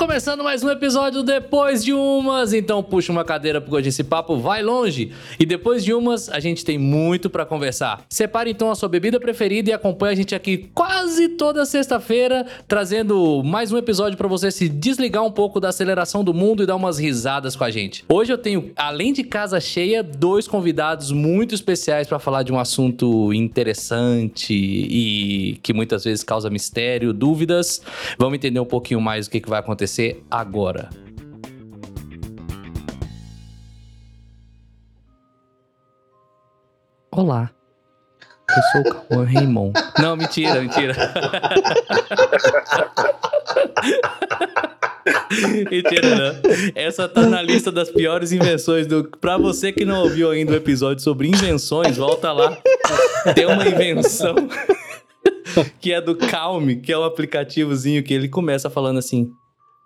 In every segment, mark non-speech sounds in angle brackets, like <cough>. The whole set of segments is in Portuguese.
Começando mais um episódio depois de umas, então puxa uma cadeira porque hoje esse papo vai longe. E depois de umas, a gente tem muito para conversar. Separe então a sua bebida preferida e acompanhe a gente aqui quase toda sexta-feira, trazendo mais um episódio para você se desligar um pouco da aceleração do mundo e dar umas risadas com a gente. Hoje eu tenho, além de casa cheia, dois convidados muito especiais para falar de um assunto interessante e que muitas vezes causa mistério, dúvidas. Vamos entender um pouquinho mais o que, que vai acontecer agora. Olá. Eu sou o Raymond. <laughs> Não, mentira, mentira. <laughs> mentira, não. Essa tá na lista das piores invenções do. Pra você que não ouviu ainda o episódio sobre invenções, volta lá. Tem uma invenção <laughs> que é do Calme, que é um aplicativozinho que ele começa falando assim: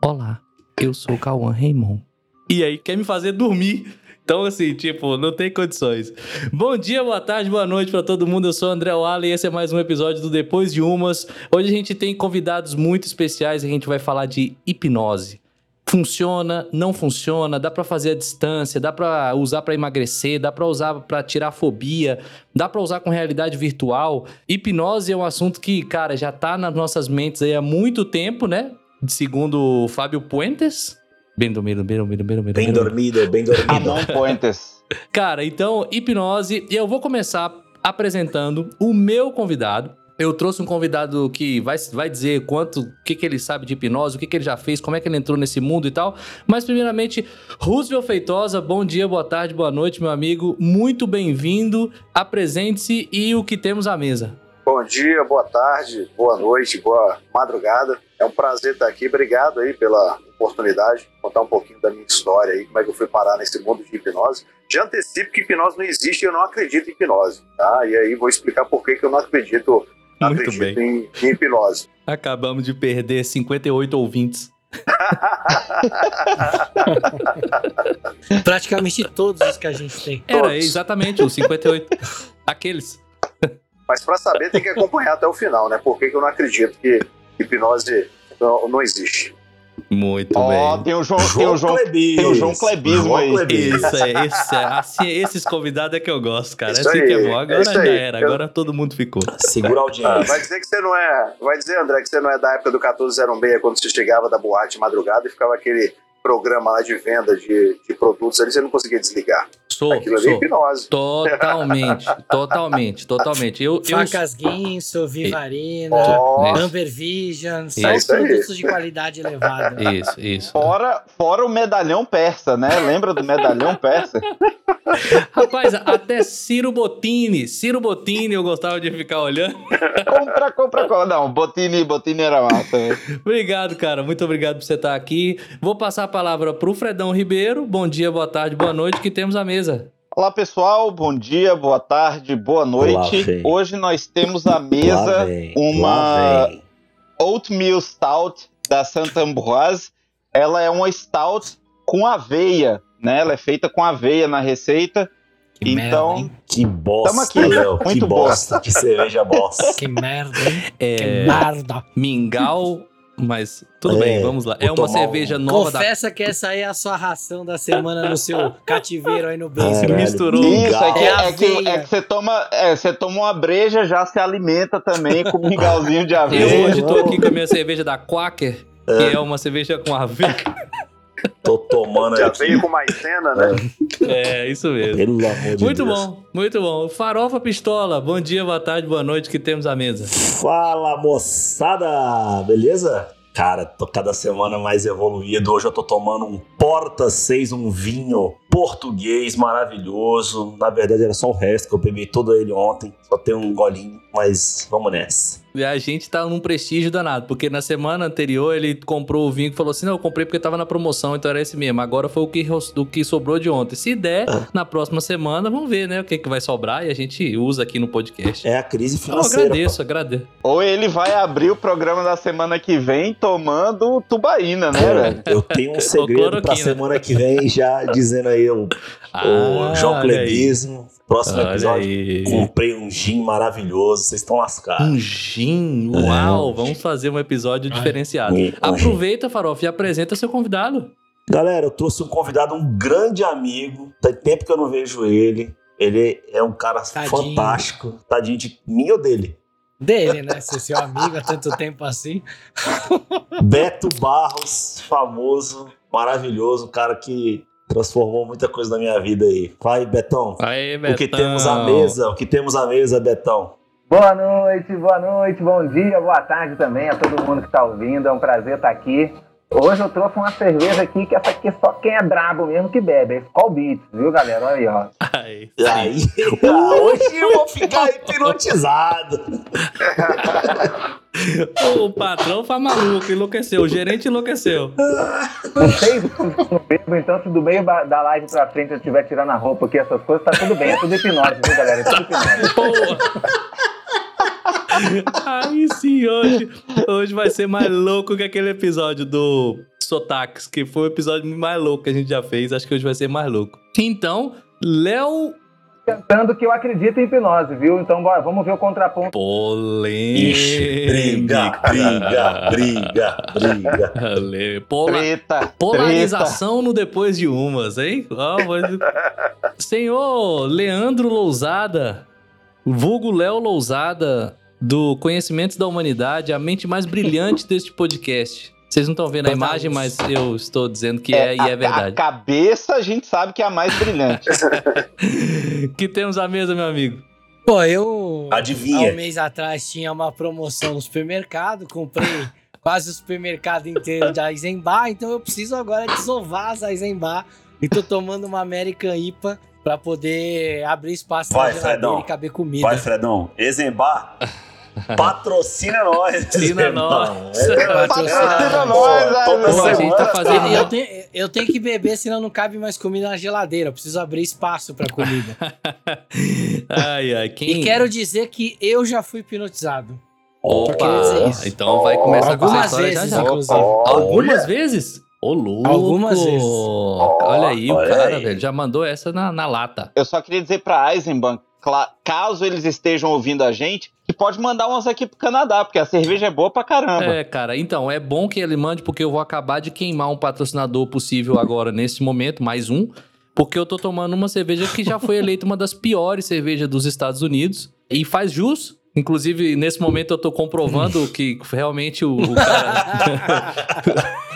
Olá, eu sou Cauã Raymond. E aí quer me fazer dormir. Então, assim, tipo, não tem condições. Bom dia, boa tarde, boa noite para todo mundo. Eu sou o André Walla e esse é mais um episódio do Depois de Umas. Hoje a gente tem convidados muito especiais e a gente vai falar de hipnose. Funciona, não funciona, dá para fazer à distância, dá para usar para emagrecer, dá para usar para tirar fobia, dá para usar com realidade virtual. Hipnose é um assunto que, cara, já tá nas nossas mentes aí há muito tempo, né? Segundo o Fábio Puentes, Bem dormido, bem dormido, bem dormido. Bem dormido, bem dormido. Ramon Puentes. <laughs> Cara, então, hipnose. E eu vou começar apresentando o meu convidado. Eu trouxe um convidado que vai, vai dizer quanto, o que, que ele sabe de hipnose, o que, que ele já fez, como é que ele entrou nesse mundo e tal. Mas, primeiramente, Roosevelt Feitosa, bom dia, boa tarde, boa noite, meu amigo. Muito bem-vindo. Apresente-se e o que temos à mesa. Bom dia, boa tarde, boa noite, boa madrugada. É um prazer estar aqui. Obrigado aí pela oportunidade, contar um pouquinho da minha história aí, como é que eu fui parar nesse mundo de hipnose. Já antecipo que hipnose não existe e eu não acredito em hipnose, tá? E aí vou explicar por que, que eu não acredito, não Muito acredito bem. em, em hipnose. Acabamos de perder 58 ouvintes. <laughs> Praticamente todos os que a gente tem. Era Todos. exatamente os 58. <laughs> Aqueles. Mas para saber tem que acompanhar até o final, né? Por que, que eu não acredito que hipnose não, não existe. Muito Ó, bem. tem o João, tem o João, Clebis. tem o João Clebismo João aí. Clebis. Isso é, esse é, assim, esses convidados é que eu gosto, cara. Isso Assim aí, que é bom. Agora isso já aí. era, Eu- agora todo mundo ficou. Segura a Ah, audiência. vai dizer que você não é. Vai dizer, André, que você não é da época do 1406, quando você chegava da boate de madrugada e ficava aquele programa lá de venda de, de produtos ali, você não conseguia desligar. Sou, Aquilo ali é sou. hipnose. Totalmente, <laughs> totalmente, totalmente. Eu, eu Facas Guinso, Vivarina, Ó, Amber Vision, Isso. É aí. produtos de qualidade elevada. <laughs> Isso, isso. Fora, fora o medalhão persa, né? Lembra do medalhão persa? <laughs> Rapaz, até Ciro Bottini, Ciro Bottini eu gostava de ficar olhando. compra, compra, compra. Não, Botini, Botini era massa. né? Obrigado, cara. Muito obrigado por você estar aqui. Vou passar a palavra pro Fredão Ribeiro. Bom dia, boa tarde, boa noite, que temos a mesa. Olá, pessoal. Bom dia, boa tarde, boa noite. Hoje nós temos à Lá mesa vem, uma-. Oatmeal Stout da Santa Ambroise. Ela é uma stout com aveia, né? Ela é feita com aveia na receita. Que Então, merda, hein? Que bosta, Tamo aqui. Léo. Que Muito bosta, que cerveja bosta. <laughs> Que merda, hein? Que É. merda. Mingau, mas tudo É, bem, vamos lá. É uma cerveja um- nova da. Confessa que essa aí é a sua ração da semana no seu <laughs> cativeiro aí no Você basement. Caralho. misturou. Isso, é que, É é que, é que você toma, é, você toma uma breja, já se alimenta também com um mingauzinho de Eu aveia. hoje tô aqui com a minha cerveja da Quaker, que é uma cerveja com aveia. Tô tomando De aqui. aveia com maisena, né? É, isso mesmo. Pelo amor de Muito Deus. bom, muito bom. Farofa Pistola, bom dia, boa tarde, boa noite, que temos à mesa. Fala, moçada! Beleza? Cara, tô cada semana mais evoluído. Hoje eu tô tomando um Porta 6, um vinho português maravilhoso. Na verdade era só o resto, que eu bebi todo ele ontem. Só tem um golinho, mas vamos nessa. E a gente tá num prestígio danado, porque na semana anterior ele comprou o vinho e falou assim: não, eu comprei porque tava na promoção, então era esse mesmo. Agora foi o que, o que sobrou de ontem. Se der, Ah. na próxima semana, vamos ver, né, o que, que vai sobrar e a gente usa aqui no podcast. É a crise Eu financeira. agradeço, agradeço. Ou ele vai abrir o programa da semana que vem tomando tubaína, né, pô. velho? É, eu tenho um <laughs> segredo pra semana que vem, já dizendo aí o, o João. Clebismo. Próximo Olha episódio, aí. comprei um gin maravilhoso, vocês estão lascados. Um gin, uau, vamos fazer um episódio diferenciado. Um. Aproveita, Farofa, e apresenta seu convidado. Galera, eu trouxe um convidado, um grande amigo. Tem tempo que eu não vejo ele. Ele é um cara Tadinho. fantástico. Tadinho de mim ou dele? Dele, né? Ser seu amigo há tanto tempo assim. Beto Barros, famoso, maravilhoso, um cara que transformou muita coisa na minha vida aí. Vai, Betão. Aí, O que temos à mesa? O que temos à mesa, Betão? Boa noite, boa noite, bom dia, boa tarde também a todo mundo que está ouvindo. É um prazer estar aqui. Hoje eu trouxe uma cerveja aqui, que essa aqui só quem é brabo mesmo que bebe. É Beats, viu, galera? Olha aí, ó. Aí, aí, <laughs> hoje eu vou ficar hipnotizado. <laughs> o patrão foi maluco, enlouqueceu. O gerente enlouqueceu. Não bebo, então se do meio da live pra frente eu estiver tirando a roupa aqui, essas coisas, tá tudo bem. É tudo hipnose, viu, galera? É tudo hipnose. Porra. Aí sim, hoje, hoje vai ser mais louco que aquele episódio do Sotaques, que foi o episódio mais louco que a gente já fez. Acho que hoje vai ser mais louco. Então, Léo Tentando que eu acredito em hipnose, viu? Então bora, vamos ver o contraponto. Polêmica. Ixi, briga, briga, briga, briga. Pola- Treta. Polarização no depois de umas, hein? Ó, mas- Senhor Leandro Lousada, vulgo Léo Lousada, do Conhecimentos da Humanidade, a mente mais brilhante deste podcast. Vocês não estão vendo a imagem, mas eu estou dizendo que é, e a- é A verdade. cabeça a gente sabe que é a mais brilhante. <laughs> que temos à mesa, meu amigo? Pô, eu. Adivinha. Há um mês atrás tinha uma promoção no supermercado, comprei quase o supermercado inteiro de Eisenbar, então eu preciso agora desovar as Eisenbar e tô tomando uma American IPA pra poder abrir espaço Vai, na geladeira Fredão. e caber comida. Vai, Fredão. Ezembar, <laughs> patrocina nós. Patrocina Ezembar. nós. É, Patrocina nós, toda Pô, a gente tá fazendo. Eu tenho, eu tenho que beber, senão não cabe mais comida na geladeira. Eu preciso abrir espaço pra comida. <laughs> ai, ai, quem. E quero dizer que eu já fui hipnotizado. Opa! queria dizer isso. Então vai começar com essa Algumas vezes, já já. inclusive. Algumas Olha. vezes? Ô, louco! Algumas vezes. Olha aí, o Olha cara, aí. velho, já mandou essa na, na lata. Eu só queria dizer pra Eisenbahn, caso eles estejam ouvindo a gente, que pode mandar umas aqui pro Canadá, porque a cerveja é boa pra caramba. É, cara, então, é bom que ele mande, porque eu vou acabar de queimar um patrocinador possível agora, nesse momento, mais um, porque eu tô tomando uma cerveja que já foi eleita uma das piores cervejas dos Estados Unidos, e faz jus. Inclusive, nesse momento eu tô comprovando que realmente o, o cara <laughs>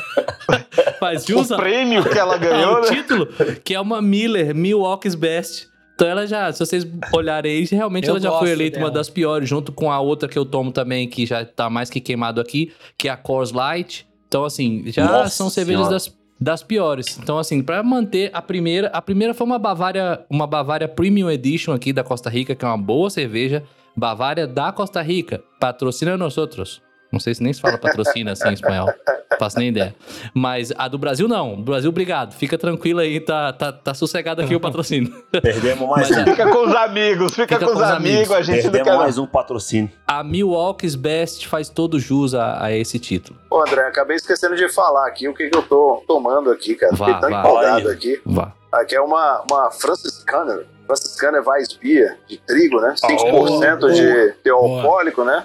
faz jus o prêmio que ela <laughs> ganhou, ao né? título, que é uma Miller, Milwaukee's Best. Então ela já, se vocês olharem aí, realmente Eu ela já foi eleita uma dela. das piores, junto com a outra que eu tomo também, que já tá mais que queimado aqui, que é a Coors Light. Então, assim, já Nossa são cervejas Senhora. das, das piores. Então, assim, pra manter a primeira, a primeira foi uma Bavária, uma Bavária Premium Edition aqui da Costa Rica, que é uma boa cerveja. Bavária da Costa Rica, patrocina nós outros. Não sei se nem se fala patrocina assim em espanhol. <laughs> Faço nem ideia. Mas a do Brasil não. Do Brasil, obrigado. Fica tranquilo aí, tá, tá, tá sossegado aqui o patrocínio. Perdemos <laughs> mais Mas um. Fica com os amigos, fica, Fica com, com os os amigos, amigos. a gente não Perdemos mais um patrocínio. A Milwaukee's Best faz todo jus a, a esse título. Ô, André, acabei esquecendo de falar aqui o que, que eu tô tomando aqui, cara. Vá, Fiquei tão vá. empolgado aqui. Vá. Aqui é uma, uma Franciscaner. Franciscaner Weissbier de trigo, né? 5% boa, de teor alcoólico, né?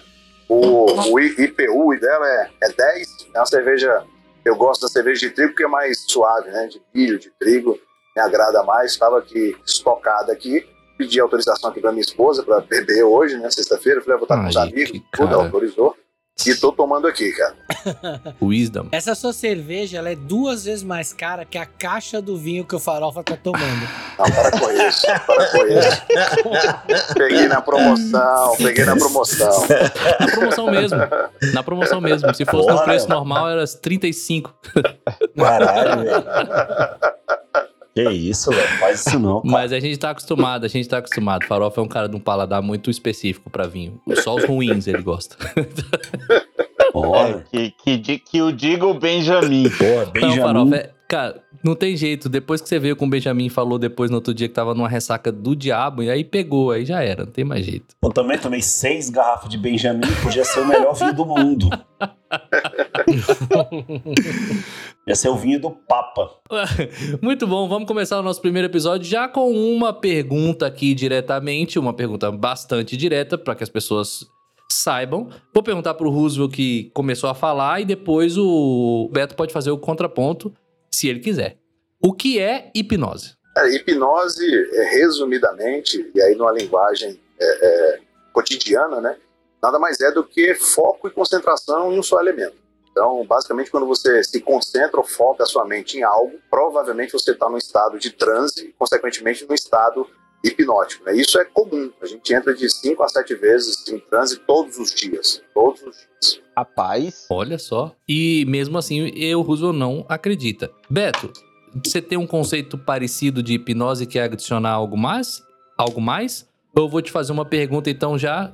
O, o IPU dela é, é 10. É uma cerveja. Eu gosto da cerveja de trigo porque é mais suave, né? De milho, de trigo. Me agrada mais. Estava aqui estocada aqui. Pedi autorização aqui para minha esposa para beber hoje, né? Sexta-feira. Falei, ah, vou estar com os amigos. Tudo cara. autorizou. E tô tomando aqui, cara. <laughs> Wisdom. Essa sua cerveja ela é duas vezes mais cara que a caixa do vinho que o Farofa tá tomando. Não, para com isso. Para com isso. Peguei na promoção. Peguei na promoção. Na promoção mesmo. Na promoção mesmo. Se fosse no Porra. preço normal, era 35. Caralho, velho. Que isso, velho. Faz isso não, cara. Mas a gente tá acostumado, a gente tá acostumado. Farofa é um cara de um paladar muito específico pra vinho. Só os ruins ele gosta. <laughs> Olha. Que, que, que o diga o Benjamin. Porra, Não, Benjamin. Farofa, é- cara, não tem jeito. Depois que você veio com o Benjamin, falou depois no outro dia que tava numa ressaca do diabo, e aí pegou, aí já era, não tem mais jeito. Eu também tomei seis garrafas de Benjamin, podia ser o melhor vinho do mundo. <laughs> <laughs> Esse é o vinho do Papa. Muito bom, vamos começar o nosso primeiro episódio já com uma pergunta aqui diretamente, uma pergunta bastante direta para que as pessoas saibam. Vou perguntar pro Roosevelt que começou a falar e depois o Beto pode fazer o contraponto, se ele quiser. O que é hipnose? É, hipnose, é, resumidamente, e aí numa linguagem é, é, cotidiana, né? Nada mais é do que foco e concentração em um só elemento. Então, basicamente, quando você se concentra ou foca a sua mente em algo, provavelmente você está num estado de transe, e, consequentemente, num estado hipnótico. Né? Isso é comum. A gente entra de 5 a 7 vezes em transe todos os dias. Todos os dias. Rapaz. Olha só. E mesmo assim, eu, Roosevelt, não acredita. Beto, você tem um conceito parecido de hipnose que é adicionar algo mais? Algo mais? Ou eu vou te fazer uma pergunta, então, já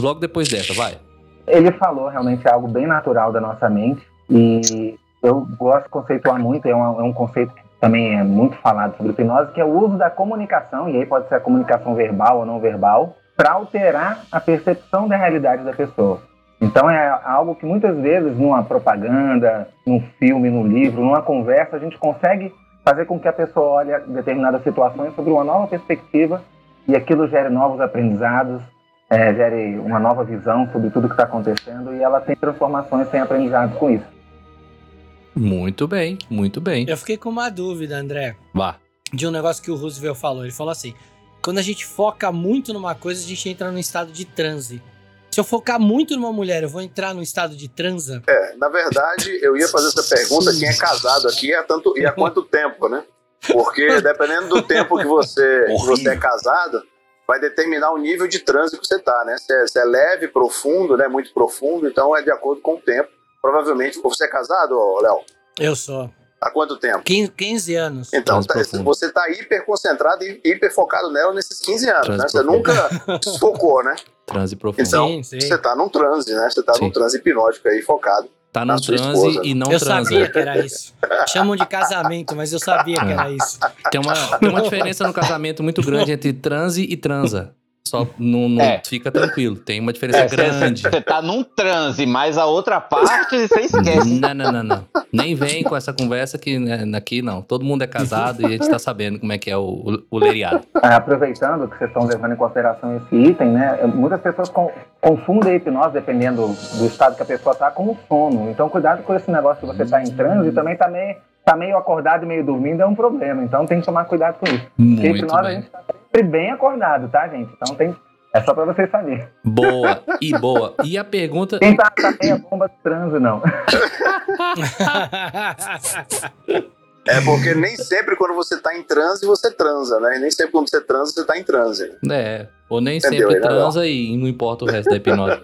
logo depois dessa, vai. Ele falou realmente algo bem natural da nossa mente e eu gosto de conceituar muito, é um, é um conceito que também é muito falado sobre hipnose, que é o uso da comunicação, e aí pode ser a comunicação verbal ou não verbal, para alterar a percepção da realidade da pessoa. Então é algo que muitas vezes numa propaganda, num filme, num livro, numa conversa, a gente consegue fazer com que a pessoa olhe determinadas situações sobre uma nova perspectiva e aquilo gere novos aprendizados, é, gere uma nova visão sobre tudo que está acontecendo e ela tem transformações, tem aprendizados com isso. Muito bem, muito bem. Eu fiquei com uma dúvida, André, Vá. de um negócio que o Roosevelt falou. Ele falou assim: quando a gente foca muito numa coisa, a gente entra num estado de transe. Se eu focar muito numa mulher, eu vou entrar num estado de transa? É, na verdade, eu ia fazer essa pergunta: quem é casado aqui e há, tanto, e há quanto tempo, né? Porque dependendo do tempo que você, <laughs> que você é casado, vai determinar o nível de trânsito que você está, né? Se é, se é, leve, profundo, né? Muito profundo, então é de acordo com o tempo. Provavelmente, você é casado, Léo? Eu sou. Há quanto tempo? 15, 15 anos. Então, tá, você está hiper concentrado e hiper focado nela nesses 15 anos, transe né? Você nunca <laughs> desfocou, né? Transe profundo. Então, sim, sim. você está num transe, né? Você está num transe hipnótico aí, focado. Tá num transe esposa. e não eu transa. sabia que era isso. Chamam de casamento, mas eu sabia que era isso. Tem uma, tem uma <laughs> diferença no casamento muito grande entre transe e transa. Só não, não É. fica tranquilo. Tem uma diferença É, grande. Você tá num transe, mas a outra parte você esquece. Não, não, não, não. Nem vem com essa conversa que né, aqui não. Todo mundo é casado e a gente tá sabendo como é que é o, o, o leriado. Ah, Aproveitando que vocês estão levando em consideração esse item, né? Muitas pessoas con- confundem a hipnose, dependendo do estado que a pessoa está, com o sono. Então, cuidado com esse negócio de você estar em transe e também tá meio, tá meio acordado e meio dormindo é um problema. Então, tem que tomar cuidado com isso. Porque a Muito hipnose a bem. gente tá sempre bem acordado, tá, gente? Então, tem, é só para vocês saberem. Boa <laughs> e boa. E a pergunta. Quem tá, tá meia bomba de transe, não. É porque nem sempre quando você está em transe, você transa, né? E nem sempre quando você transa, você está em transe. É, ou nem Entendeu, sempre né, transa e não importa o resto da hipnose.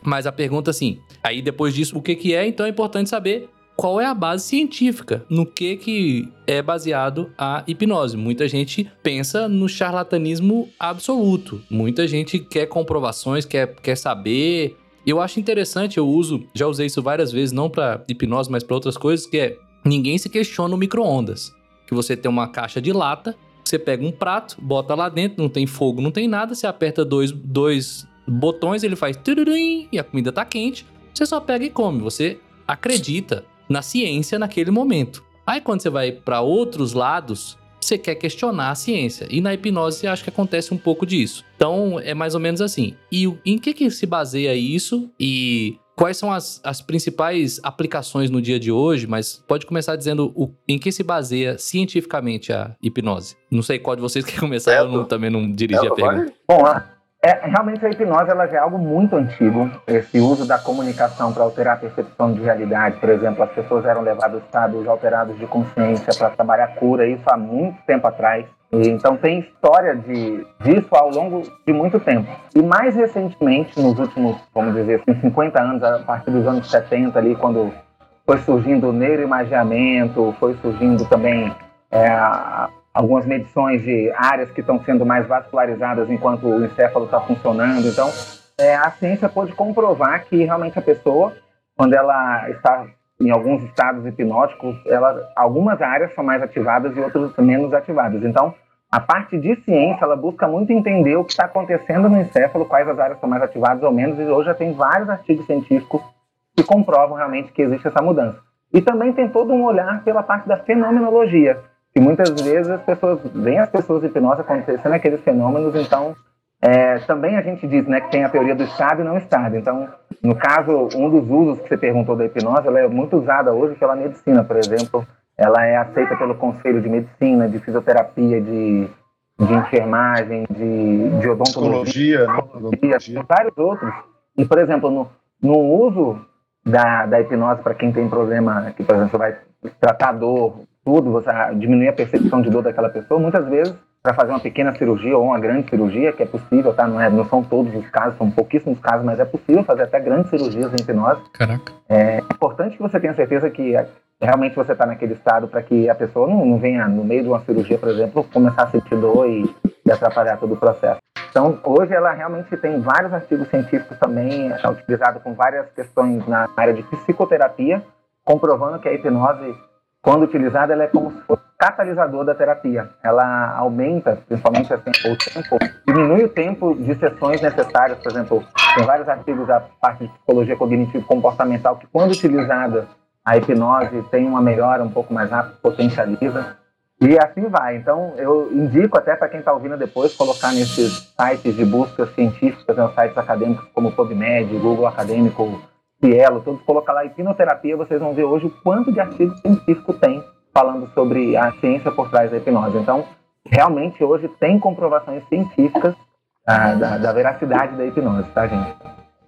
Mas a pergunta assim, aí depois disso, o que que é? Então é importante saber qual é a base científica, no que que é baseado a hipnose. Muita gente pensa no charlatanismo absoluto. Muita gente quer comprovações, quer, quer saber. Eu acho interessante, eu uso, já usei isso várias vezes, não para hipnose, mas para outras coisas, que é ninguém se questiona o micro-ondas. Que você tem uma caixa de lata, você pega um prato, bota lá dentro, não tem fogo, não tem nada, você aperta dois, dois botões, ele faz e a comida tá quente, você só pega e come. Você acredita na ciência naquele momento. Aí quando você vai para outros lados, você quer questionar a ciência. E na hipnose eu acho que acontece um pouco disso. Então é mais ou menos assim. E em que, que se baseia isso? E quais são as, as principais aplicações no dia de hoje? Mas pode começar dizendo o, em que se baseia cientificamente a hipnose. Não sei qual de vocês <laughs> quer começar, eu não- também não dirigi a Ela pergunta. vai- Bom, a- é, realmente a hipnose ela já é algo muito antigo. Esse uso da comunicação para alterar a percepção de realidade, por exemplo, as pessoas eram levadas a estados alterados de consciência para trabalhar cura, isso há muito tempo atrás. E, então tem história de, disso ao longo de muito tempo. E mais recentemente, nos últimos, vamos dizer assim, 50 anos, a partir dos anos 70 ali, quando foi surgindo o neuroimagiamento, foi surgindo também é, a- algumas medições de áreas que estão sendo mais vascularizadas enquanto o encéfalo está funcionando. Então, é, a ciência pode comprovar que realmente a pessoa, quando ela está em alguns estados hipnóticos, ela, algumas áreas são mais ativadas e outras menos ativadas. Então, a parte de ciência, ela busca muito entender o que está acontecendo no encéfalo, quais as áreas são mais ativadas ou menos, e hoje já tem vários artigos científicos que comprovam realmente que existe essa mudança. E também tem todo um olhar pela parte da fenomenologia, que muitas vezes as pessoas veem as pessoas de hipnose acontecendo aqueles fenômenos, então é, também a gente diz né, que tem a teoria do estado e não estado. Então, no caso, um dos usos que você perguntou da hipnose, ela é muito usada hoje pela medicina, por exemplo. Ela é aceita pelo Conselho de Medicina, de Fisioterapia, de, de Enfermagem, de, de Odontologia, né? Odontologia, vários outros. E, por exemplo, no, no uso da, da hipnose para quem tem problema, que, por exemplo, você vai tratar dor, tudo, você diminuir a percepção de dor daquela pessoa, muitas vezes para fazer uma pequena cirurgia ou uma grande cirurgia, que é possível, tá? Não, é, não são todos os casos, são pouquíssimos casos, mas é possível fazer até grandes cirurgias em hipnose. Caraca. É importante que você tenha certeza que é, realmente você está naquele estado para que a pessoa não, não, venha, no meio de uma cirurgia, por exemplo, começar a sentir dor e, e atrapalhar todo o processo. Então, hoje ela realmente tem vários artigos científicos também, é utilizado com várias questões na área de psicoterapia, comprovando que a hipnose quando utilizada, ela é como se fosse catalisador da terapia. Ela aumenta, principalmente assim, o tempo, diminui o tempo de sessões necessárias. Por exemplo, tem vários artigos da parte de psicologia cognitivo-comportamental que, quando utilizada, a hipnose tem uma melhora um pouco mais rápida, potencializa. E assim vai. Então, eu indico até para quem está ouvindo depois colocar nesses sites de busca científicas, né, sites acadêmicos como PubMed, Google Acadêmico, Cielo, todos colocar lá hipnoterapia, vocês vão ver hoje o quanto de artigo científico tem falando sobre a ciência por trás da hipnose. Então, realmente hoje tem comprovações científicas ah, da, da, veracidade da hipnose, tá, gente?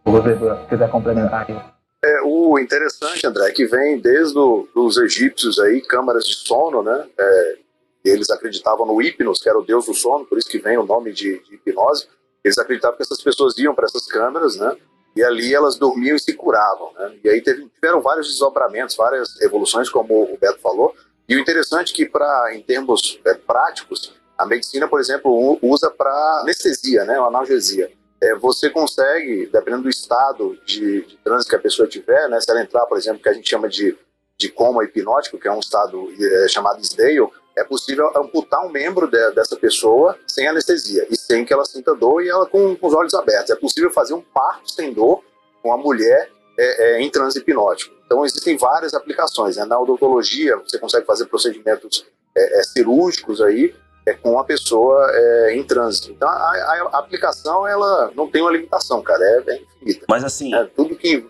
Se você quiser complementar aí. É, o interessante, André, é que vem desde os egípcios aí, câmaras de sono, né? É, eles acreditavam no hipnos, que era o deus do sono, por isso que vem o nome de, de hipnose. Eles acreditavam que essas pessoas iam para essas câmaras, né? E ali elas dormiam e se curavam. Né? E aí teve, tiveram vários desdobramentos, várias evoluções, como o Beto falou. E o interessante é que, pra, em termos é, práticos, a medicina, por exemplo, usa para anestesia, né, analgesia. É, você consegue, dependendo do estado de, de trânsito que a pessoa tiver, né, se ela entrar, por exemplo, que a gente chama de, de coma hipnótico, que é um estado é, chamado SDALE, é possível amputar um membro de, dessa pessoa sem anestesia e sem que ela sinta dor e ela com, com os olhos abertos. É possível fazer um parto sem dor com a mulher é, é, em transe hipnótico. Então existem várias aplicações. Né? Na odontologia você consegue fazer procedimentos é, é cirúrgicos aí é, com a pessoa é, em trânsito. Então a, a, aplicação ela não tem uma limitação, cara, é, infinita. Mas assim, é, tudo que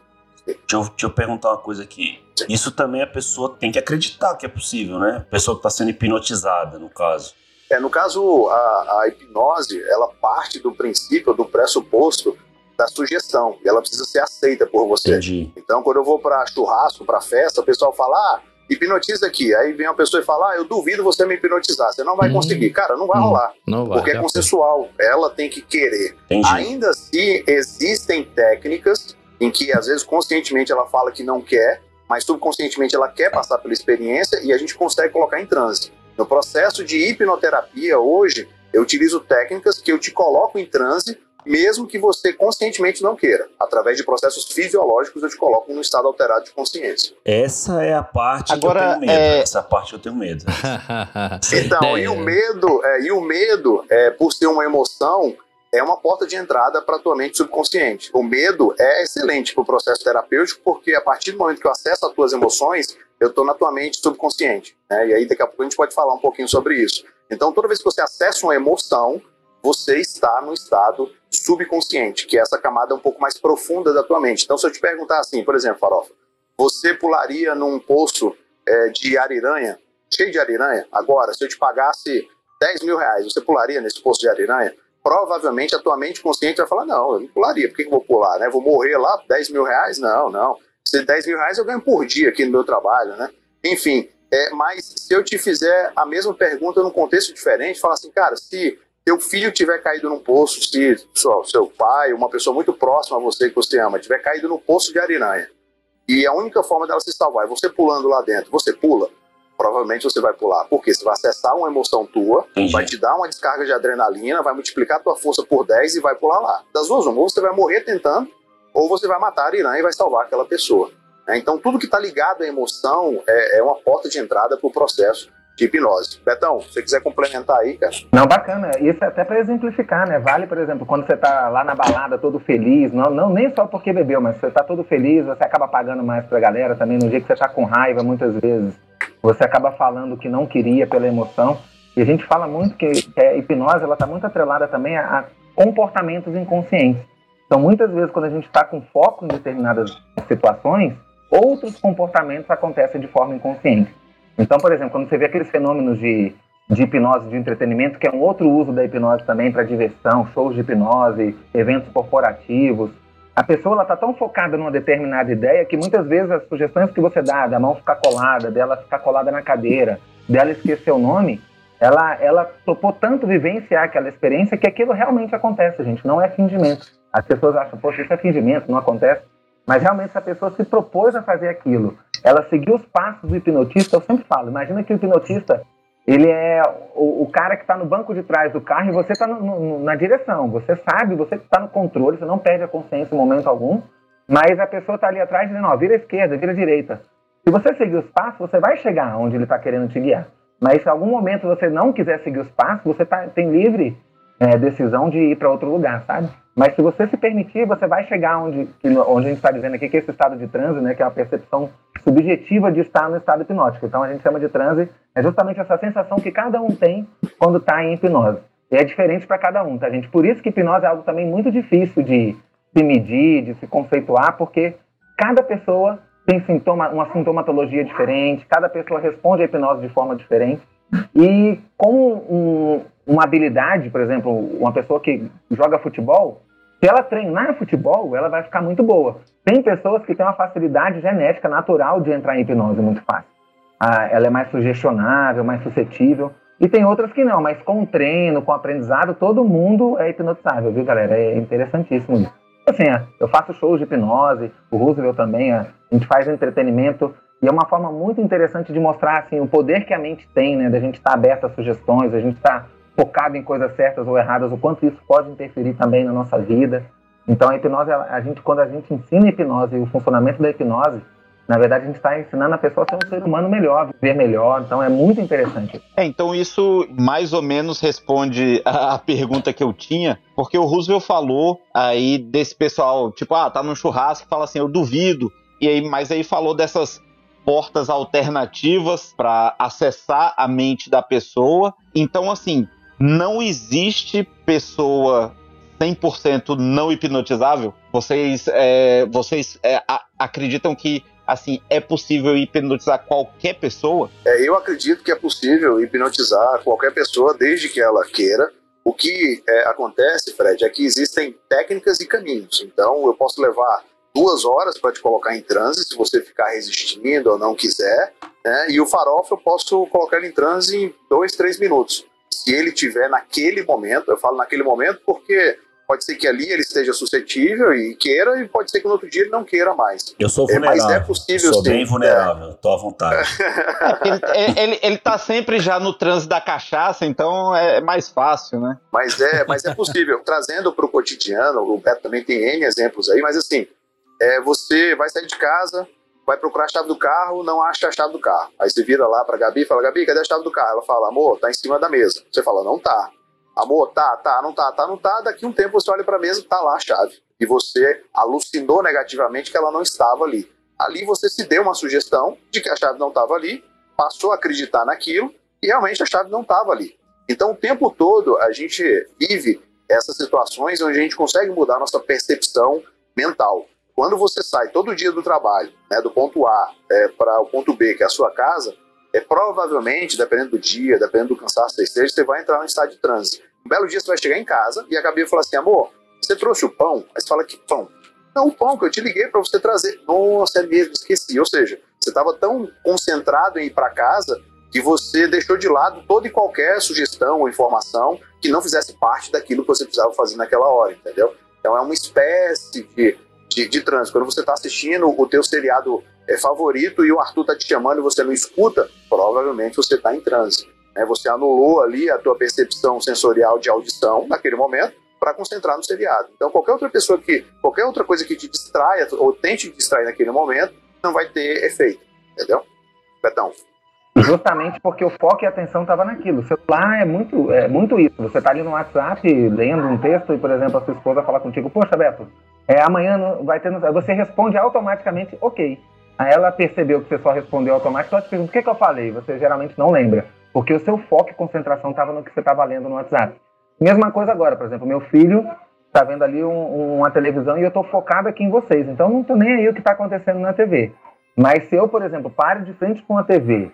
Deixa eu, deixa eu, perguntar uma coisa aqui. Isso também a pessoa tem que acreditar que é possível, né? A pessoa que está sendo hipnotizada, no caso. É, no caso, a, a, hipnose, ela parte do princípio, do pressuposto da sugestão. E ela precisa ser aceita por você. Entendi. Então, quando eu vou para churrasco, para festa, o pessoal fala, ah, hipnotiza aqui. Aí vem uma pessoa e fala, ah, eu duvido você me hipnotizar. Você não vai hum. conseguir. Cara, não vai hum. rolar. Não vai. Porque é consensual. Ela tem que querer. Entendi. Ainda assim, existem técnicas em que às vezes conscientemente ela fala que não quer, mas subconscientemente ela quer passar pela experiência e a gente consegue colocar em transe. No processo de hipnoterapia hoje, eu utilizo técnicas que eu te coloco em transe, mesmo que você conscientemente não queira. Através de processos fisiológicos, eu te coloco num estado alterado de consciência. Essa é a parte Agora, que eu tenho medo. É... Essa parte eu tenho medo. <laughs> então, é. e o medo, é, e o medo, é, por ser uma emoção, é uma porta de entrada para a tua mente subconsciente. O medo é excelente para o processo terapêutico, porque a partir do momento que eu acesso as tuas emoções, eu estou na tua mente subconsciente. Né? E aí daqui a pouco a gente pode falar um pouquinho sobre isso. Então, toda vez que você acessa uma emoção, você está no estado subconsciente, que é essa camada um pouco mais profunda da tua mente. Então, se eu te perguntar assim, por exemplo, Farofa, você pularia num poço é, de ariranha, cheio de ariranha, agora, se eu te pagasse 10 mil reais, você pularia nesse poço de ariranha? Provavelmente a tua mente consciente vai falar: não, eu não pularia, por que, que eu vou pular? Né? Vou morrer lá, 10 mil reais? Não, não. Se 10 mil reais eu ganho por dia aqui no meu trabalho, né? Enfim, é, mas se eu te fizer a mesma pergunta num contexto diferente, falar assim, cara, se teu filho tiver caído num poço, se seu, seu pai, uma pessoa muito próxima a você que você ama, tiver caído num poço de ariranha, e a única forma dela se salvar é você pulando lá dentro, você pula? Provavelmente você vai pular. Porque você vai acessar uma emoção tua, Entendi. vai te dar uma descarga de adrenalina, vai multiplicar a tua força por 10 e vai pular lá. Das duas, uma, ou você vai morrer tentando, ou você vai matar a Irã e vai salvar aquela pessoa. É, então, tudo que está ligado à emoção é, é, uma porta de entrada para o processo de hipnose. Betão, se você quiser complementar aí, cara. Não, bacana. Isso é até para exemplificar, né? Vale, por exemplo, quando você tá lá na balada todo feliz, não, não nem só porque bebeu, mas você tá todo feliz, você acaba pagando mais pra galera também, no dia que você tá com raiva, muitas vezes, você acaba falando que não queria pela emoção. E a gente fala muito que, a hipnose, ela tá muito atrelada também a, a comportamentos inconscientes. Então, muitas vezes, quando a gente está com foco em determinadas situações, outros comportamentos acontecem de forma inconsciente. Então, por exemplo, quando você vê aqueles fenômenos de, de hipnose de entretenimento, que é um outro uso da hipnose também para diversão, shows de hipnose, eventos corporativos, a pessoa está tão focada numa determinada ideia que muitas vezes as sugestões que você dá, da mão ficar colada, dela ficar colada na cadeira, dela esquecer o nome, ela, ela topou tanto vivenciar aquela experiência que aquilo realmente acontece, gente, não é fingimento. As pessoas acham, poxa, isso é fingimento, não acontece. Mas realmente essa pessoa se propôs a fazer aquilo. Ela seguiu os passos do hipnotista, eu sempre falo, imagina que o hipnotista, ele é o, o cara que está no banco de trás do carro e você está na direção. Você sabe, você está no controle, você não perde a consciência em momento algum, mas a pessoa está ali atrás dizendo, ó, vira esquerda, vira direita. Se você seguir os passos, você vai chegar onde ele está querendo te guiar. Mas se em algum momento você não quiser seguir os passos, você tá, tem livre é, decisão de ir para outro lugar, sabe? Mas se você se permitir, você vai chegar onde, onde a gente está dizendo aqui, que é esse estado de transe, né, que é uma percepção subjetiva de estar no estado hipnótico. Então a gente chama de transe, é justamente essa sensação que cada um tem quando está em hipnose. E é diferente para cada um, tá, gente? Por isso que hipnose é algo também muito difícil de se medir, de se conceituar, porque cada pessoa tem sintoma, uma sintomatologia diferente, cada pessoa responde à hipnose de forma diferente. E com um, uma habilidade, por exemplo, uma pessoa que joga futebol, se ela treinar futebol, ela vai ficar muito boa. Tem pessoas que têm uma facilidade genética natural de entrar em hipnose muito fácil. Ah, ela é mais sugestionável, mais suscetível. E tem outras que não, mas com treino, com aprendizado, todo mundo é hipnotizável, viu, galera? É interessantíssimo isso. Assim, eu faço shows de hipnose, o Roosevelt também, a gente faz entretenimento e é uma forma muito interessante de mostrar assim, o poder que a mente tem, né? Da gente estar tá aberto a sugestões, a gente estar tá focado em coisas certas ou erradas, o quanto isso pode interferir também na nossa vida. Então a hipnose, a gente, quando a gente ensina a hipnose e o funcionamento da hipnose, na verdade a gente está ensinando a pessoa a ser um ser humano melhor, viver melhor. Então é muito interessante. É, então isso mais ou menos responde a, pergunta que eu tinha, porque o Roosevelt falou aí desse pessoal, tipo, ah, tá num churrasco fala assim, eu duvido. E aí, mas aí falou dessas portas alternativas para acessar a mente da pessoa. Então, assim, não existe pessoa 100% não hipnotizável? Vocês, é, vocês é, a, acreditam que assim é possível hipnotizar qualquer pessoa? É, eu acredito que é possível hipnotizar qualquer pessoa desde que ela queira. O que é, acontece, Fred, é que existem técnicas e caminhos. Então, eu posso levar duas horas para te colocar em transe, se você ficar resistindo ou não quiser. Né? E o farofa eu posso colocar ele em transe em dois, três minutos. Se ele tiver naquele momento, eu falo naquele momento porque pode ser que ali ele esteja suscetível e queira, e pode ser que no outro dia ele não queira mais. Eu sou vulnerável. É, mas é possível Sou sim. bem vulnerável, é. tô à vontade. ele, ele, ele tá sempre já no transe da cachaça, então é mais fácil, né? Mas é, mas é possível. Trazendo para o cotidiano, o Beto também tem N exemplos aí, mas assim, é, você vai sair de casa, vai procurar a chave do carro, não acha a chave do carro. Aí você vira lá pra Gabi e fala, Gabi, cadê a chave do carro? Ela fala, amor, tá em cima da mesa. Você fala, não tá. Amor, tá, tá, não tá, tá, não tá. Daqui um tempo você olha pra mesa, tá lá a chave. E você alucinou negativamente que ela não estava ali. Ali você se deu uma sugestão de que a chave não estava ali, passou a acreditar naquilo e realmente a chave não estava ali. Então o tempo todo a gente vive essas situações onde a gente consegue mudar a nossa percepção mental. Quando você sai todo dia do trabalho, né, do ponto A é, para o ponto B, que é a sua casa, é provavelmente, dependendo do dia, dependendo do cansaço que esteja, você vai entrar no estado de trânsito. Um belo dia você vai chegar em casa e a Gabi vai falar assim, amor, você trouxe o pão? Aí você fala, que pão? Não, o pão que eu te liguei para você trazer. Nossa, é mesmo, esqueci. Ou seja, você estava tão concentrado em ir para casa que você deixou de lado toda e qualquer sugestão ou informação que não fizesse parte daquilo que você precisava fazer naquela hora, entendeu? Então é uma espécie de de, de trânsito. Quando você está assistindo o teu seriado é, favorito e o Arthur está te chamando e você não escuta, provavelmente você está em trânsito. Né? Você anulou ali a tua percepção sensorial de audição naquele momento para concentrar no seriado. Então qualquer outra pessoa que, qualquer outra coisa que te distraia ou tente te distrair naquele momento, não vai ter efeito, entendeu? Betão. Justamente porque o foco e a atenção estavam naquilo. O celular é muito, é muito isso. Você está ali no WhatsApp lendo um texto e, por exemplo, a sua esposa fala contigo, poxa, Beto, é, amanhã vai ter. no-" Você responde automaticamente, ok. Aí ela percebeu que você só respondeu automaticamente, ela te pergunta o que, que eu falei. Você geralmente não lembra. Porque o seu foco e concentração estava no que você estava lendo no WhatsApp. Mesma coisa agora, por exemplo, meu filho está vendo ali um- uma televisão e eu estou focado aqui em vocês. Então não estou nem aí o que está acontecendo na TV. Mas se eu, por exemplo, paro de frente com a TV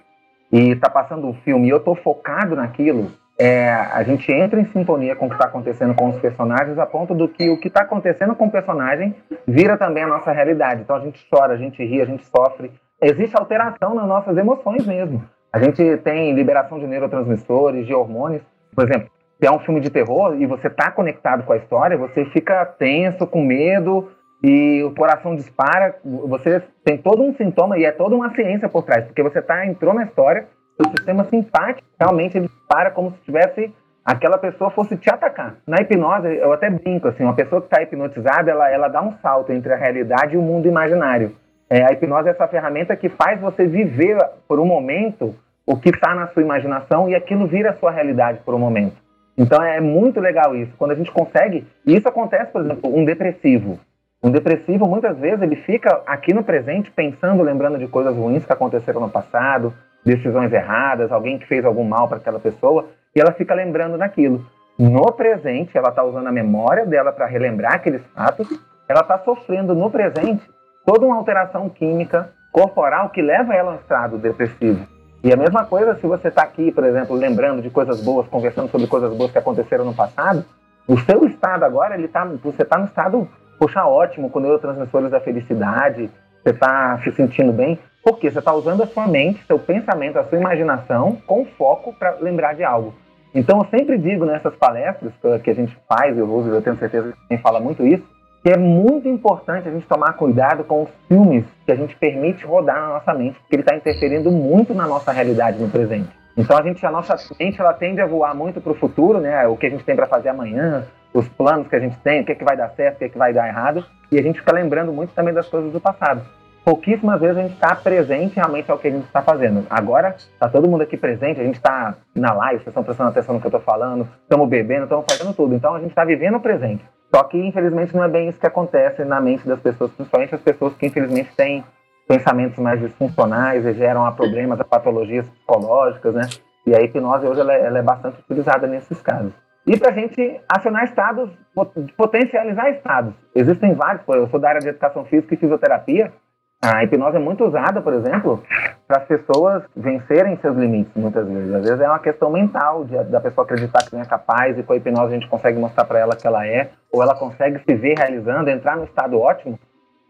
e está passando um filme e eu estou focado naquilo, é, a gente entra em sintonia com o que está acontecendo com os personagens a ponto do que o que está acontecendo com o personagem vira também a nossa realidade. Então a gente chora, a gente ri, a gente sofre. Existe alteração nas nossas emoções mesmo. A gente tem liberação de neurotransmissores, de hormônios. Por exemplo, se é um filme de terror e você está conectado com a história, você fica tenso, com medo e o coração dispara. Você tem todo um sintoma e é toda uma ciência por trás, porque você tá, entrou na história, o sistema simpático realmente ele dispara como se tivesse aquela pessoa fosse te atacar. Na hipnose, eu até brinco assim, uma pessoa que está hipnotizada, ela, ela dá um salto entre a realidade e o mundo imaginário. É, a hipnose é essa ferramenta que faz você viver por um momento o que está na sua imaginação e aquilo vira a sua realidade por um momento. Então é muito legal isso. Quando a gente consegue, e isso acontece, por exemplo, um depressivo. Um depressivo, muitas vezes, ele fica aqui no presente pensando, lembrando de coisas ruins que aconteceram no passado, decisões erradas, alguém que fez algum mal para aquela pessoa, e ela fica lembrando daquilo. No presente, ela está usando a memória dela para relembrar aqueles fatos, ela está sofrendo no presente toda uma alteração química corporal que leva ela a um estado depressivo. E a mesma coisa se você está aqui, por exemplo, lembrando de coisas boas, conversando sobre coisas boas que aconteceram no passado, o seu estado agora, ele tá, você está no estado, poxa, ótimo, com neurotransmissores da felicidade, você está se sentindo bem, porque você está usando a sua mente, seu pensamento, a sua imaginação com foco para lembrar de algo. Então eu sempre digo nessas palestras que a gente faz, eu uso, eu tenho certeza que quem fala muito isso, que é muito importante a gente tomar cuidado com os filmes que a gente permite rodar na nossa mente, porque ele está interferindo muito na nossa realidade no presente. Então a gente, a nossa mente, ela tende a voar muito para o futuro, né? O que a gente tem para fazer amanhã, os planos que a gente tem, o que, é que vai dar certo, o que, é que vai dar errado, e a gente fica lembrando muito também das coisas do passado. Pouquíssimas vezes a gente está presente realmente ao que a gente está fazendo. Agora está todo mundo aqui presente, a gente está na live, vocês estão prestando atenção no que eu estou falando, estamos bebendo, estamos fazendo tudo. Então a gente está vivendo o presente. Só que, infelizmente, não é bem isso que acontece na mente das pessoas, principalmente as pessoas que, infelizmente, têm pensamentos mais disfuncionais e geram a problemas, a patologias psicológicas, né? E a hipnose hoje ela é, ela é bastante utilizada nesses casos. E para a gente acionar estados, potencializar estados. Existem vários, eu sou da área de educação física e fisioterapia. A hipnose é muito usada, por exemplo, para as pessoas vencerem seus limites, muitas vezes. Às vezes é uma questão mental, de, da pessoa acreditar que não é capaz, e com a hipnose a gente consegue mostrar para ela que ela é, ou ela consegue se ver realizando, entrar no estado ótimo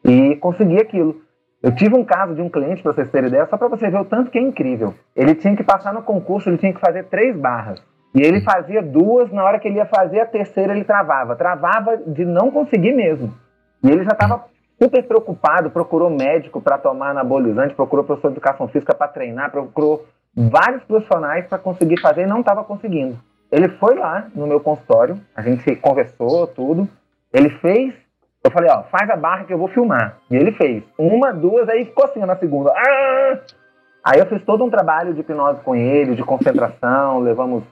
e conseguir aquilo. Eu tive um caso de um cliente, para vocês terem ideia, só para você ver o tanto que é incrível. Ele tinha que passar no concurso, ele tinha que fazer três barras. E ele fazia duas, na hora que ele ia fazer a terceira, ele travava. Travava de não conseguir mesmo. E ele já estava super preocupado, procurou médico para tomar anabolizante, procurou professor de educação física para treinar, procurou vários profissionais para conseguir fazer e não estava conseguindo. Ele foi lá no meu consultório, a gente conversou, tudo. Ele fez, eu falei, ó, faz a barra que eu vou filmar. E ele fez. Uma, duas, aí ficou assim na segunda. Ah! Aí eu fiz todo um trabalho de hipnose com ele, de concentração, levamos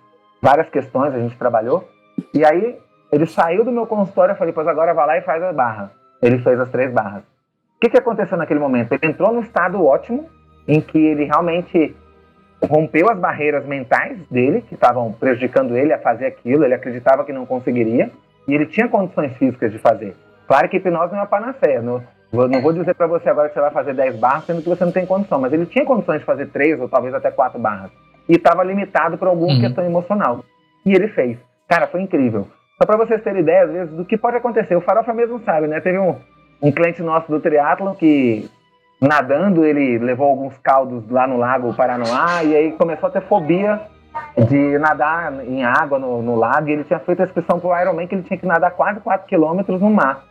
várias questões, a gente trabalhou. E aí ele saiu do meu consultório, eu falei, pois agora vai lá e faz a barra. Ele fez as três barras. O que, que aconteceu naquele momento? Ele entrou num estado ótimo, em que ele realmente rompeu as barreiras mentais dele, que estavam prejudicando ele a fazer aquilo, ele acreditava que não conseguiria, e ele tinha condições físicas de fazer. Claro que hipnose não é panaceia, não, não vou dizer para você agora que você vai fazer 10 barras, sendo que você não tem condição, mas ele tinha condições de fazer 3 ou talvez até 4 barras, e estava limitado por alguma uhum. questão emocional. E ele fez. Cara, foi incrível. Só para vocês terem ideia, às vezes, do que pode acontecer. O Farofa mesmo sabe, né? Teve um, um cliente nosso do triatlon que, nadando, ele levou alguns caldos lá no lago Paranoá e aí começou a ter fobia de nadar em água no, no lago. E ele tinha feito a inscrição pro Ironman que ele tinha que nadar quase 4 quilômetros no mar.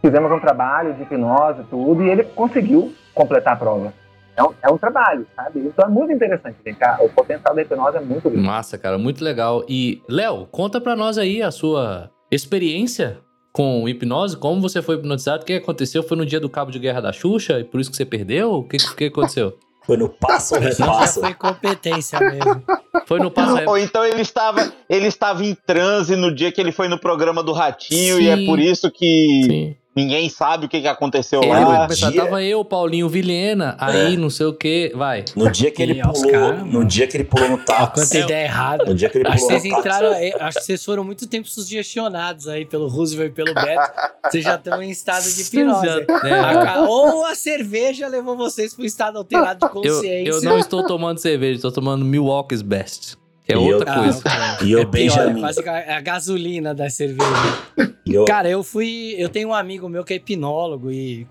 Fizemos um trabalho de hipnose tudo e ele conseguiu completar a prova. É um, é um, trabalho, sabe? Então é muito interessante, gente. O potencial da hipnose é muito grande. Massa, cara, muito legal. E, Léo, conta pra nós aí a sua experiência com hipnose, como você foi hipnotizado, o que aconteceu? Foi no dia do cabo de guerra da Xuxa e por isso que você perdeu? O que, que aconteceu? <laughs> Foi no passo ou Já repassa? foi competência mesmo. <laughs> Foi no passo Ou então ele estava, ele estava em transe no dia que ele foi no programa do Ratinho e é Sim. por isso que Sim. Ninguém sabe o que, que aconteceu Ele lá. dia- Tava eu, Paulinho Vilhena, aí não sei o que. Vai. No dia que ele E pulou, caras, no dia que ele pulou no quanta táxi. ideia errada. No dia que ele Acho que pulou vocês no táxi. entraram. Acho que vocês foram muito tempo sugestionados aí pelo Roosevelt e pelo Beto. Vocês já estão em estado de <laughs> hipnose. É, A ca- Ou a cerveja levou vocês para um estado alterado de eu, consciência. eu não estou tomando cerveja, estou tomando Milwaukee's Best. É E eu- outra Ah, coisa. E eu, é é Benjamin. quase a, é a gasolina da cerveja. Eu, Cara, eu fui. Eu tenho um amigo meu que é hipnólogo e.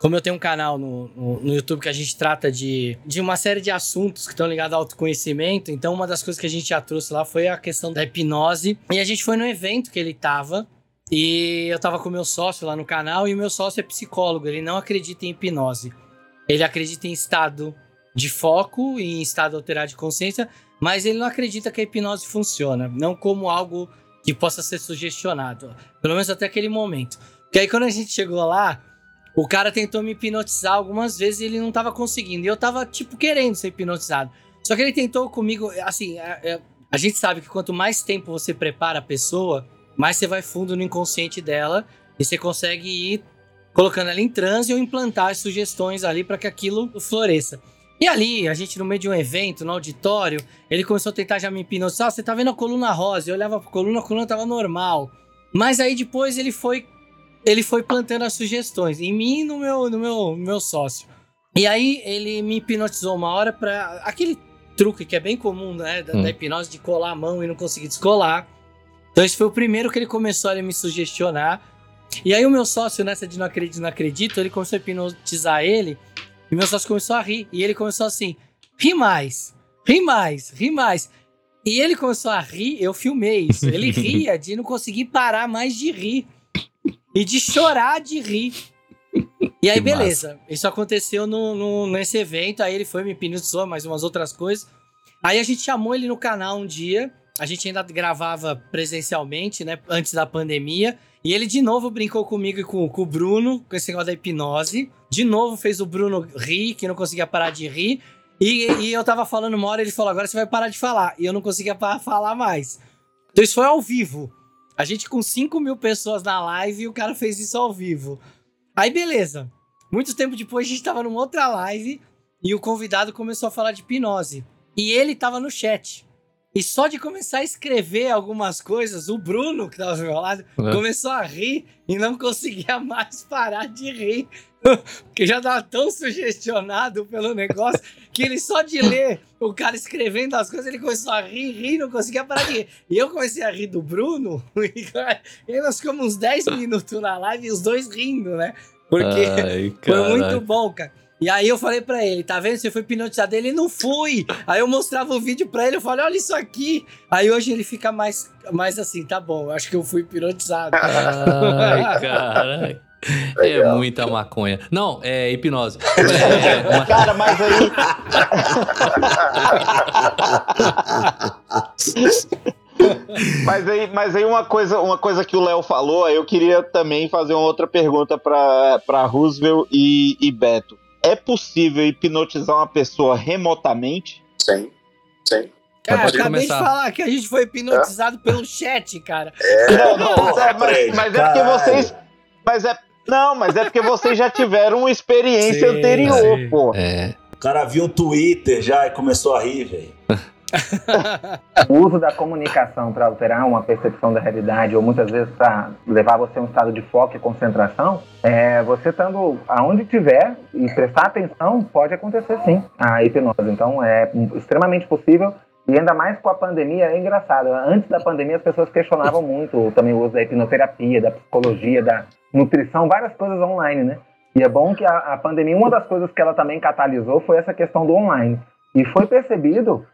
Como eu tenho um canal no, no, no YouTube que a gente trata de, de uma série de assuntos que estão ligados ao autoconhecimento, então uma das coisas que a gente já trouxe lá foi a questão da hipnose. E a gente foi no evento que ele tava, e eu tava com o meu sócio lá no canal, e o meu sócio é psicólogo, ele não acredita em hipnose. Ele acredita em estado de foco e em estado alterado de consciência, mas ele não acredita que a hipnose funciona, não como algo que possa ser sugestionado, pelo menos até aquele momento. Porque aí quando a gente chegou lá, o cara tentou me hipnotizar algumas vezes e ele não tava conseguindo. E eu tava, tipo, querendo ser hipnotizado. Só que ele tentou comigo, assim, é- é- a gente sabe que quanto mais tempo você prepara a pessoa, mais você vai fundo no inconsciente dela e você consegue ir colocando ela em transe ou implantar as sugestões ali para que aquilo floresça. E ali, a gente no meio de um evento, no auditório, ele começou a tentar já me hipnotizar. "Ah, Você tá vendo a coluna rosa? Eu olhava pra coluna, a coluna tava normal. Mas aí depois ele foi ele foi plantando as sugestões em mim e no meu, no meu, no meu sócio. E aí ele me hipnotizou uma hora pra. aquele truque que é bem comum, né? Da, Hum. da hipnose de colar a mão e não conseguir descolar. Então esse foi o primeiro que ele começou a me sugestionar. E aí o meu sócio, nessa de não acredito, não acredito, ele começou a hipnotizar ele. E meu sócio começou a rir. E ele começou assim: ri mais, ri mais, ri mais. E ele começou a rir, eu filmei isso. Ele <laughs> ria de não conseguir parar mais de rir. E de chorar de rir. E aí, Que beleza. Isso aconteceu no, no- nesse evento. Aí ele foi, me hipnotizou, mais umas outras coisas. Aí a gente chamou ele no canal um dia. A gente ainda gravava presencialmente, né? Antes da pandemia. E ele de novo brincou comigo e com, com o Bruno, com esse negócio da hipnose. De novo fez o Bruno rir, que não conseguia parar de rir. E, e eu tava falando uma hora, ele falou: agora você vai parar de falar. E eu não conseguia falar mais. Então isso foi ao vivo. A gente com 5 mil pessoas na live e o cara fez isso ao vivo. Aí beleza. Muito tempo depois a gente tava numa outra live e o convidado começou a falar de hipnose. E ele tava no chat. E só de começar a escrever algumas coisas, o Bruno, que tava do meu lado, É. começou a rir e não conseguia <laughs> mais parar de rir. Porque já tava tão sugestionado pelo negócio que ele só de ler o cara escrevendo as coisas, ele começou a rir, rir, não conseguia parar de rir. E eu comecei a rir do Bruno, <laughs> e nós ficamos uns 10 minutos na live e os dois rindo, né? Porque Ai, foi muito bom, cara. E aí eu falei pra ele, tá vendo? Você foi hipnotizado. Ele não fui. Aí eu mostrava o vídeo pra ele, eu falei, olha isso aqui. Aí hoje ele fica mais, mais assim, tá bom, eu acho que eu fui hipnotizado. <laughs> Ai, caralho. É Legal. muita maconha. Não, é hipnose. <laughs> É, uma- Cara, mas aí. <laughs> mas aí, mas aí uma coisa, uma coisa que o Léo falou, aí eu queria também fazer uma outra pergunta para para Roosevelt e, e Beto. É possível hipnotizar uma pessoa remotamente? Sim, sim. Cara, acabei começar. de falar que a gente foi hipnotizado pelo chat, cara. Não, não, mas é, mas, é porque vocês. Mas é. Não, mas é porque vocês já tiveram uma experiência Sim, anterior, sim. pô. é. O cara viu o Twitter já e começou a rir, velho. O uso da comunicação para alterar uma percepção da realidade, ou muitas vezes para levar você a um estado de foco e concentração, é, você estando aonde tiver e prestar atenção, pode acontecer sim a hipnose. Então é extremamente possível. E ainda mais com a pandemia, é engraçado. Antes da pandemia, as pessoas questionavam muito também o uso da hipnoterapia, da psicologia, da nutrição, várias coisas online, né? E é bom que a, a pandemia, uma das coisas que ela também catalisou foi essa questão do online. E foi percebido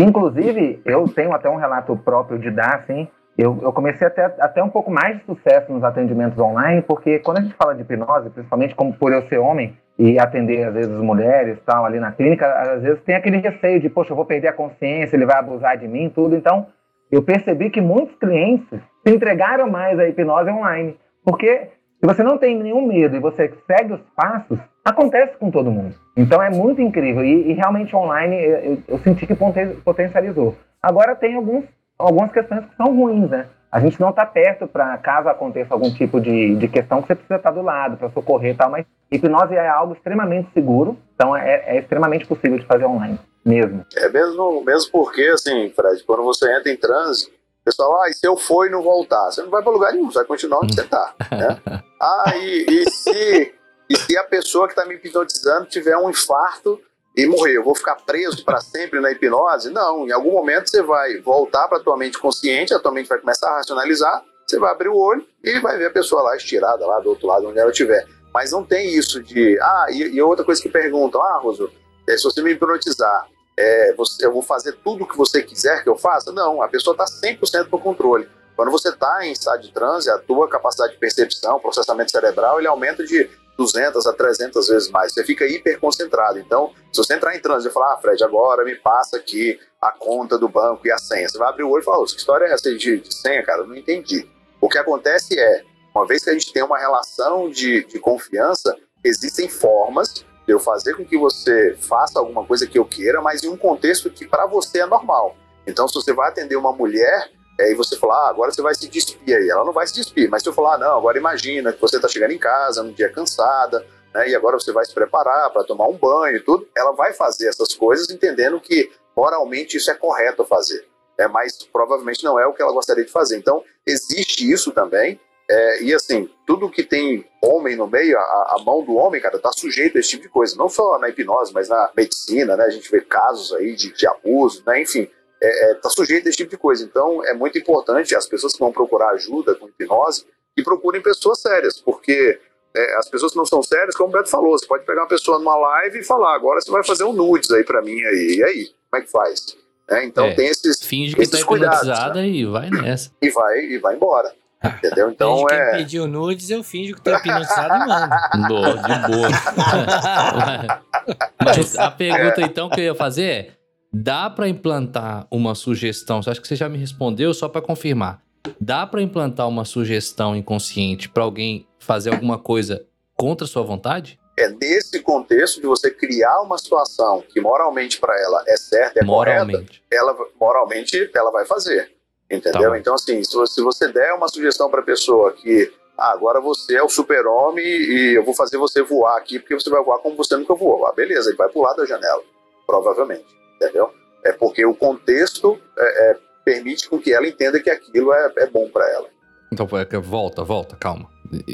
inclusive, eu tenho até um relato próprio de dar, assim, eu, eu comecei a ter até um pouco mais de sucesso nos atendimentos online, porque quando a gente fala de hipnose, principalmente como por eu ser homem e atender, às vezes, mulheres tal, ali na clínica, às vezes tem aquele receio de, poxa, eu vou perder a consciência, ele vai abusar de mim, tudo. Então, eu percebi que muitos clientes se entregaram mais à hipnose online, porque Se você não tem nenhum medo e você segue os passos, acontece com todo mundo. Então é muito incrível. E, e realmente online eu, eu, eu, senti que potencializou. Agora tem alguns, algumas questões que são ruins, né? A gente não está perto para, caso aconteça algum tipo de, de questão, que você precisa estar tá do lado para socorrer e tal, mas hipnose é algo extremamente seguro, então é, é extremamente possível de fazer online, mesmo. É mesmo, mesmo porque, assim, Fred, quando você entra em transe, o pessoal, ah, e se eu for e não voltar? Você não vai para lugar nenhum, você vai continuar onde você está. Né? <laughs> Ah, e, e, se, e se a pessoa que está me hipnotizando tiver um infarto e morrer, eu vou ficar preso para sempre na hipnose? Não, em algum momento você vai voltar para a tua mente consciente, a tua mente vai começar a racionalizar, você vai abrir o olho e vai ver a pessoa lá estirada, lá do outro lado, onde ela estiver. Mas não tem isso de. Ah, e, e outra coisa que perguntam: ah, Roso, é, se você me hipnotizar, é, você, eu vou fazer tudo o que você quiser que eu faça? Não, a pessoa está 100% no controle. Quando você está em estado de transe, a tua capacidade de percepção, processamento cerebral, ele aumenta de 200 a 300 vezes mais. Você fica hiper concentrado. Então, se você entrar em transe e falar, ah, Fred, agora me passa aqui a conta do banco e a senha, você vai abrir o olho e falar, que história é essa de, de senha, cara? Eu não entendi. O que acontece é, uma vez que a gente tem uma relação de, de confiança, existem formas de eu fazer com que você faça alguma coisa que eu queira, mas em um contexto que para você é normal. Então, se você vai atender uma mulher é, e você falar, ah, agora você vai se despir aí. Ela não vai se despir, mas se eu falar, ah, não, agora imagina que você está chegando em casa num dia cansada, né, e agora você vai se preparar para tomar um banho e tudo, ela vai fazer essas coisas entendendo que moralmente isso é correto fazer. É, mas provavelmente não é o que ela gostaria de fazer. Então, existe isso também. É, e assim, tudo que tem homem no meio, a, a, mão do homem, cara, tá sujeito a esse tipo de coisa. Não só na hipnose, mas na medicina, né? A gente vê casos aí de, de abuso, né? Enfim, está é, é, tá sujeito a esse tipo de coisa. Então, é muito importante as pessoas que vão procurar ajuda com hipnose que procurem pessoas sérias, porque é, as pessoas que não são sérias, como o Beto falou, você pode pegar uma pessoa numa live e falar, agora você vai fazer um nudes aí para mim aí, e aí, como é que faz? É, então é, tem esses finge que esses tá cuidados, né? e vai nessa. E vai, e vai embora. Entendeu? <laughs> Então finge é. Quem pediu nudes, eu finjo que tô hipnotizado e mando. <laughs> Boa, de boa. <laughs> Mas a pergunta então que eu ia fazer é: Dá para implantar uma sugestão? Acho que você já me respondeu, só para confirmar. Dá para implantar uma sugestão inconsciente para alguém fazer alguma coisa contra sua vontade? É nesse contexto de você criar uma situação que moralmente para ela é certa, é moralmente. correta, ela moralmente ela vai fazer, entendeu? Tá então assim, se você, der uma sugestão para a pessoa que ah, agora você é o super-homem e eu vou fazer você voar aqui porque você vai voar como você nunca voou. Ah, beleza, ele vai pular da janela, provavelmente entendeu? É porque o contexto é, é, permite com que ela entenda que aquilo é, é bom para ela. Então, volta, volta, calma.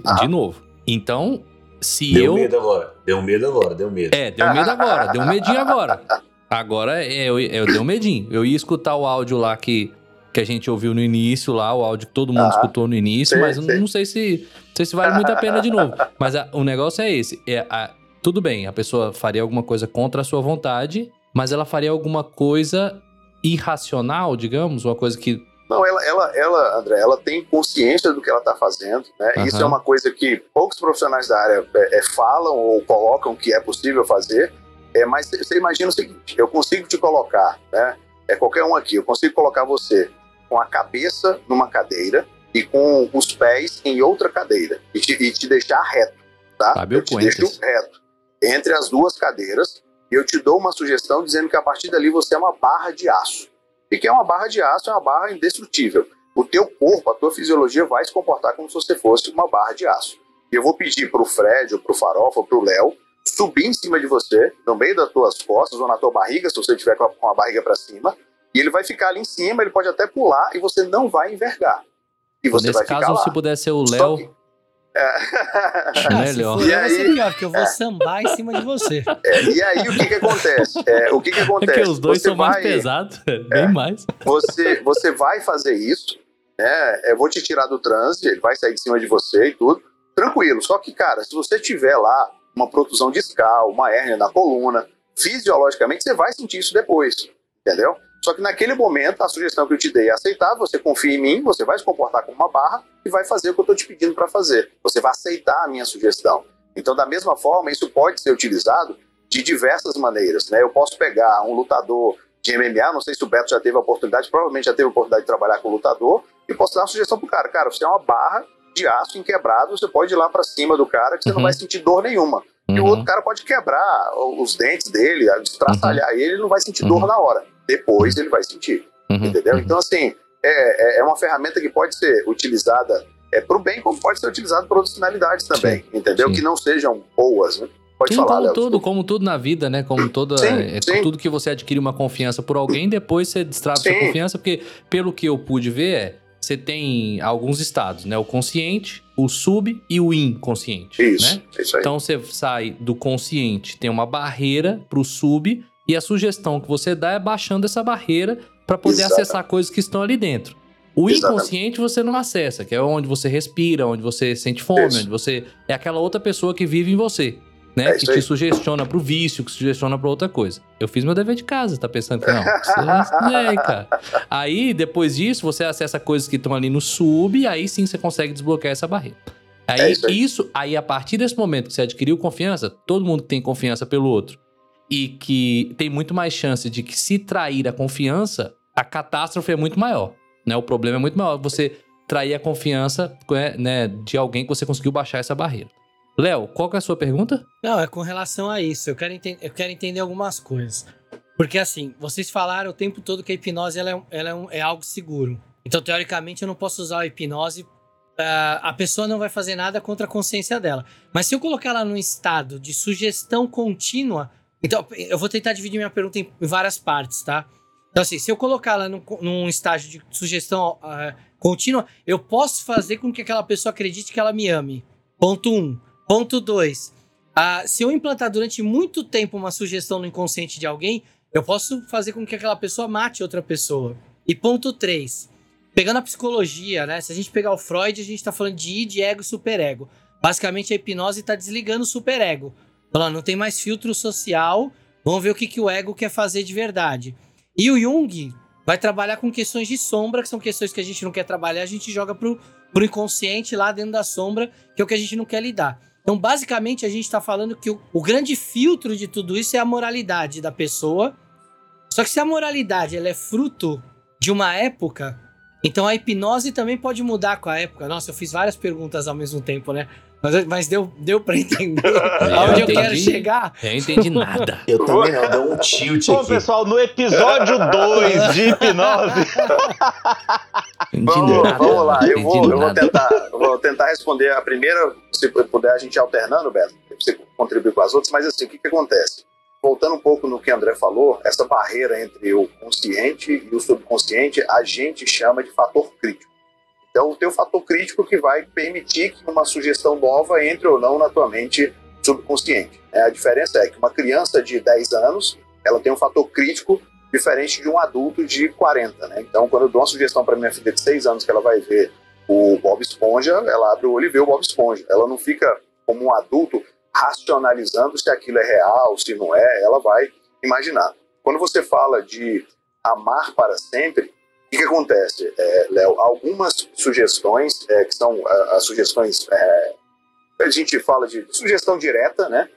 Ah. De novo. Então, se deu eu... Deu medo agora, deu medo agora, deu medo. É, deu medo agora, deu medinho agora. <laughs> Agora, é, eu, eu deu medinho. Eu ia escutar o áudio lá que, que a gente ouviu no início lá, o áudio que todo mundo ah, escutou no início, sim, mas sim. não sei se, não sei se vale muito a pena de novo. <laughs> Mas a, o negócio é esse. É, a, tudo bem, a pessoa faria alguma coisa contra a sua vontade, mas ela faria alguma coisa irracional, digamos, uma coisa que não, ela, ela, ela, André, ela tem consciência do que ela está fazendo, né? Uhum. Isso é uma coisa que poucos profissionais da área é, é, falam ou colocam que é possível fazer. É, mas você imagina o seguinte: eu consigo te colocar, né? É qualquer um aqui, eu consigo colocar você com a cabeça numa cadeira e com os pés em outra cadeira e te, e te deixar reto, tá? Sabe eu te deixo reto entre as duas cadeiras e eu te dou uma sugestão dizendo que a partir dali você é uma barra de aço. E que é uma barra de aço? É uma barra indestrutível. O teu corpo, a tua fisiologia vai se comportar como se você fosse uma barra de aço. E eu vou pedir para o Fred, ou para o Farofa, ou para o Léo subir em cima de você, no meio das tuas costas ou na tua barriga, se você estiver com a barriga para cima, e ele vai ficar ali em cima, ele pode até pular e você não vai envergar. E você Nesse vai caso, ficar lá. se puder ser o Léo, é. <laughs> Melhor. E aí, ser pior, porque eu vou é. sambar em cima de você. É, e aí, o que que acontece? É, o que que acontece? É que os dois você são vai, mais pesados, <laughs> é, bem é. mais. Você, você vai fazer isso, né? Eu vou te tirar do trânsito, ele vai sair de cima de você e tudo, tranquilo. Só que, cara, se você tiver lá uma protusão discal, uma hérnia na coluna, fisiologicamente você vai sentir isso depois, entendeu? Só que naquele momento, a sugestão que eu te dei é aceitar, você confia em mim, você vai se comportar como uma barra e vai fazer o que eu estou te pedindo para fazer. Você vai aceitar a minha sugestão. Então, da mesma forma, isso pode ser utilizado de diversas maneiras. Né? Eu posso pegar um lutador de MMA, não sei se o Beto já teve a oportunidade, provavelmente já teve a oportunidade de trabalhar com lutador, e posso dar uma sugestão pro cara. Cara, você é uma barra de aço inquebrável, você pode ir lá para cima do cara que você Uhum. não vai sentir dor nenhuma. E o Uhum. outro cara pode quebrar os dentes dele, destraçalhar ele, ele não vai sentir dor Uhum. na hora. Depois ele vai sentir, Uhum. entendeu? Uhum. Então, assim, é, é- é uma ferramenta que pode ser utilizada é, para o bem, como pode ser utilizada para outras finalidades também, entendeu? sim. Que não sejam boas, né? Pode Sim, falar, como Léo. tudo, desculpa. como tudo na vida, né? Como toda. Sim, é, sim. Tudo que você adquire uma confiança por alguém, depois você destrava sua Sim. confiança, porque pelo que eu pude ver, é, você tem alguns estados, né? O consciente, o sub e o inconsciente. Isso, Né? isso aí. Então você sai do consciente, tem uma barreira pro sub, e a sugestão que você dá é baixando essa barreira para poder Exatamente. acessar coisas que estão ali dentro. O Exatamente. inconsciente você não acessa, que é onde você respira, onde você sente fome, Isso. onde você. É aquela outra pessoa que vive em você. Né? É que te aí. sugestiona pro vício, que sugestiona pra outra coisa. Eu fiz meu dever de casa, tá pensando que não? Você <laughs> estudei, cara. Aí, depois disso, você acessa coisas que estão ali no sub, e aí sim você consegue desbloquear essa barreira. Aí, É isso aí. isso, aí, a partir desse momento que você adquiriu confiança, todo mundo que tem confiança pelo outro e que tem muito mais chance de que se trair a confiança, a catástrofe é muito maior. Né? O problema é muito maior você trair a confiança né, de alguém que você conseguiu baixar essa barreira. Léo, qual que é a sua pergunta? Não, é com relação a isso. Eu quero, eu quero entender algumas coisas. Porque, assim, vocês falaram o tempo todo que a hipnose ela é, ela é, um- é algo seguro. Então, teoricamente, eu não posso usar a hipnose. ah, a pessoa não vai fazer nada contra a consciência dela. Mas se eu colocar ela num estado de sugestão contínua. Então, eu vou tentar dividir minha pergunta em várias partes, tá? Então, assim, se eu colocar ela num, num estágio de sugestão ah, contínua, eu posso fazer com que aquela pessoa acredite que ela me ame. Ponto 1. Um. Ponto 2. Ah, se eu implantar durante muito tempo uma sugestão no inconsciente de alguém, eu posso fazer com que aquela pessoa mate outra pessoa. E ponto 3. Pegando a psicologia, né? Se a gente pegar o Freud, a gente tá falando de id, ego e superego. Basicamente, a hipnose tá desligando o superego. Falando, não tem mais filtro social, vamos ver o que, que o ego quer fazer de verdade. E o Jung vai trabalhar com questões de sombra, que são questões que a gente não quer trabalhar, a gente joga pro, pro inconsciente lá dentro da sombra, que é o que a gente não quer lidar. Então, basicamente, a gente está falando que o, o grande filtro de tudo isso é a moralidade da pessoa. Só que se a moralidade ela é fruto de uma época, então a hipnose também pode mudar com a época. Nossa, eu fiz várias perguntas ao mesmo tempo, né? Mas, mas deu, deu para entender <laughs> aonde eu entendi. quero chegar. Eu entendi nada. <laughs> Eu também não, deu um tilt Bom, aqui. pessoal, no episódio <laughs> 2 de hipnose. Vamos, nada. vamos lá, eu vou, eu vou, tentar, eu vou tentar responder a primeira, se puder a gente alternando, Beto, pra você contribuir com as outras, mas assim, o que, que acontece? Voltando um pouco no que o André falou, essa barreira entre o consciente e o subconsciente, a gente chama de fator crítico. Então, tem o fator crítico que vai permitir que uma sugestão nova entre ou não na tua mente subconsciente. É, a diferença é que uma criança de 10 anos, ela tem um fator crítico diferente de um adulto de 40, né? Então, quando eu dou uma sugestão para minha filha de 6 anos que ela vai ver o Bob Esponja, ela abre o olho e vê o Bob Esponja. Ela não fica como um adulto racionalizando se aquilo é real, se não é, ela vai imaginar. Quando você fala de amar para sempre, o que, que acontece, é, Léo? Algumas sugestões, é, que são ah, as sugestões, é, a gente fala de sugestão direta, né?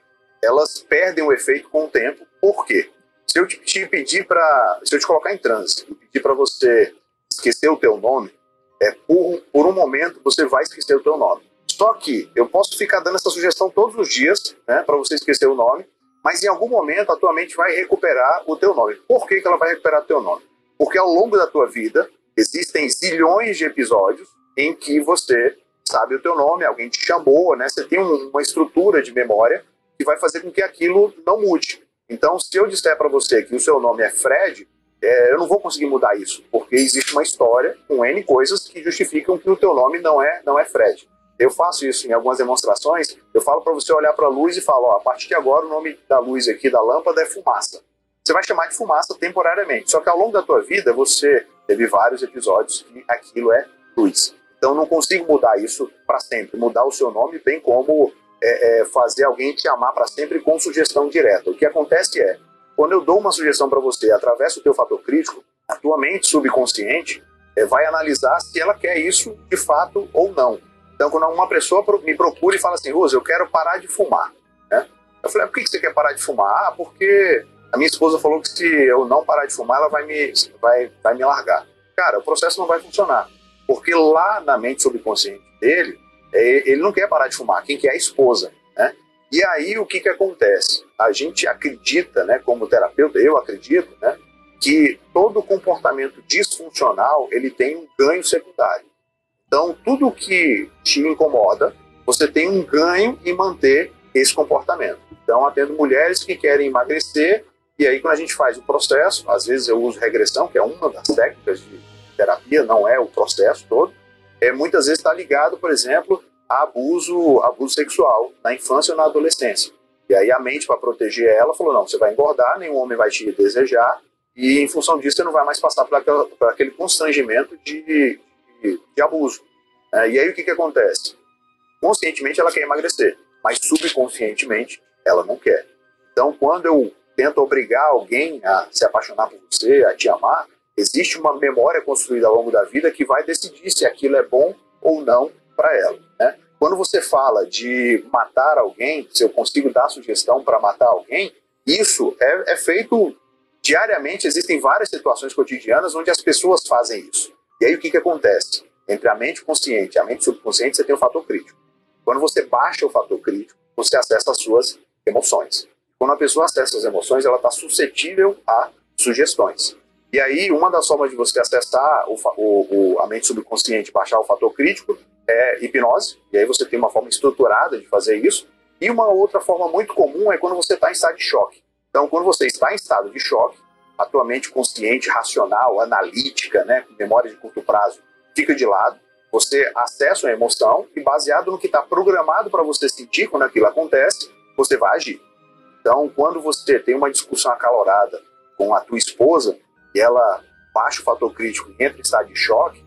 Elas perdem o efeito com o tempo. Por quê? Se eu te, te pedir para, se eu te colocar em transe e pedir para você esquecer o teu nome, é por, por um momento você vai esquecer o teu nome. Só que eu posso ficar dando essa sugestão todos os dias, né, para você esquecer o nome, mas em algum momento a tua mente vai recuperar o teu nome. Por que, que ela vai recuperar o teu nome? Porque ao longo da tua vida existem zilhões de episódios em que você sabe o teu nome, alguém te chamou, né? Você tem um- uma estrutura de memória que vai fazer com que aquilo não mude. Então, se eu disser para você que o seu nome é Fred, é, eu não vou conseguir mudar isso, porque existe uma história com N coisas que justificam que o teu nome não é, não é Fred. Eu faço isso em algumas demonstrações, eu falo para você olhar para a luz e falo, ó, a partir de agora o nome da luz aqui, da lâmpada, é fumaça. Você vai chamar de fumaça temporariamente, só que ao longo da tua vida você teve vários episódios que aquilo é luz. Então não consigo mudar isso para sempre, mudar o seu nome, bem como é, é, fazer alguém te amar para sempre com sugestão direta. O que acontece é, quando eu dou uma sugestão para você através do teu fator crítico, a tua mente subconsciente é, vai analisar se ela quer isso de fato ou não. Então, quando uma pessoa me procura e fala assim, Rosa, eu quero parar de fumar, né? Eu falei, ah, por que você quer parar de fumar? Ah, porque a minha esposa falou que se eu não parar de fumar, ela vai me, vai, vai me largar. Cara, o processo não vai funcionar. Porque lá na mente subconsciente dele, É, ele não quer parar de fumar, quem quer é a esposa, né? E aí o que que acontece? A gente acredita, né, como terapeuta, eu acredito, né, que todo comportamento disfuncional ele tem um ganho secundário. Então, tudo que te incomoda, você tem um ganho em manter esse comportamento. Então, atendo mulheres que querem emagrecer, e aí quando a gente faz o processo, às vezes eu uso regressão, que é uma das técnicas de terapia, não é o processo todo, é, muitas vezes está ligado, por exemplo, a abuso, abuso sexual na infância ou na adolescência. E aí a mente, para proteger ela, falou, não, você vai engordar, nenhum homem vai te desejar, e em função disso você não vai mais passar por, aquela, por aquele constrangimento de, de, de abuso. É, e aí o que, que acontece? Conscientemente ela quer emagrecer, mas subconscientemente ela não quer. Então quando eu tento obrigar alguém a se apaixonar por você, a te amar, existe uma memória construída ao longo da vida que vai decidir se aquilo é bom ou não para ela. Né? Quando você fala de matar alguém, se eu consigo dar sugestão para matar alguém, isso é, é feito diariamente existem várias situações cotidianas onde as pessoas fazem isso. E aí o que, que acontece? Entre a mente consciente e a mente subconsciente, você tem o fator crítico. Quando você baixa o fator crítico, você acessa as suas emoções. Quando a pessoa acessa as emoções, ela está suscetível a sugestões. E aí, uma das formas de você acessar o, o, o, a mente subconsciente, baixar o fator crítico, é hipnose. E aí você tem uma forma estruturada de fazer isso. E uma outra forma muito comum é quando você está em estado de choque. Então, quando você está em estado de choque, a tua mente consciente, racional, analítica, né, com memória de curto prazo, fica de lado. Você acessa uma emoção e, baseado no que está programado para você sentir quando aquilo acontece, você vai agir. Então, quando você tem uma discussão acalorada com a tua esposa e ela baixa o fator crítico e entra em estado de choque,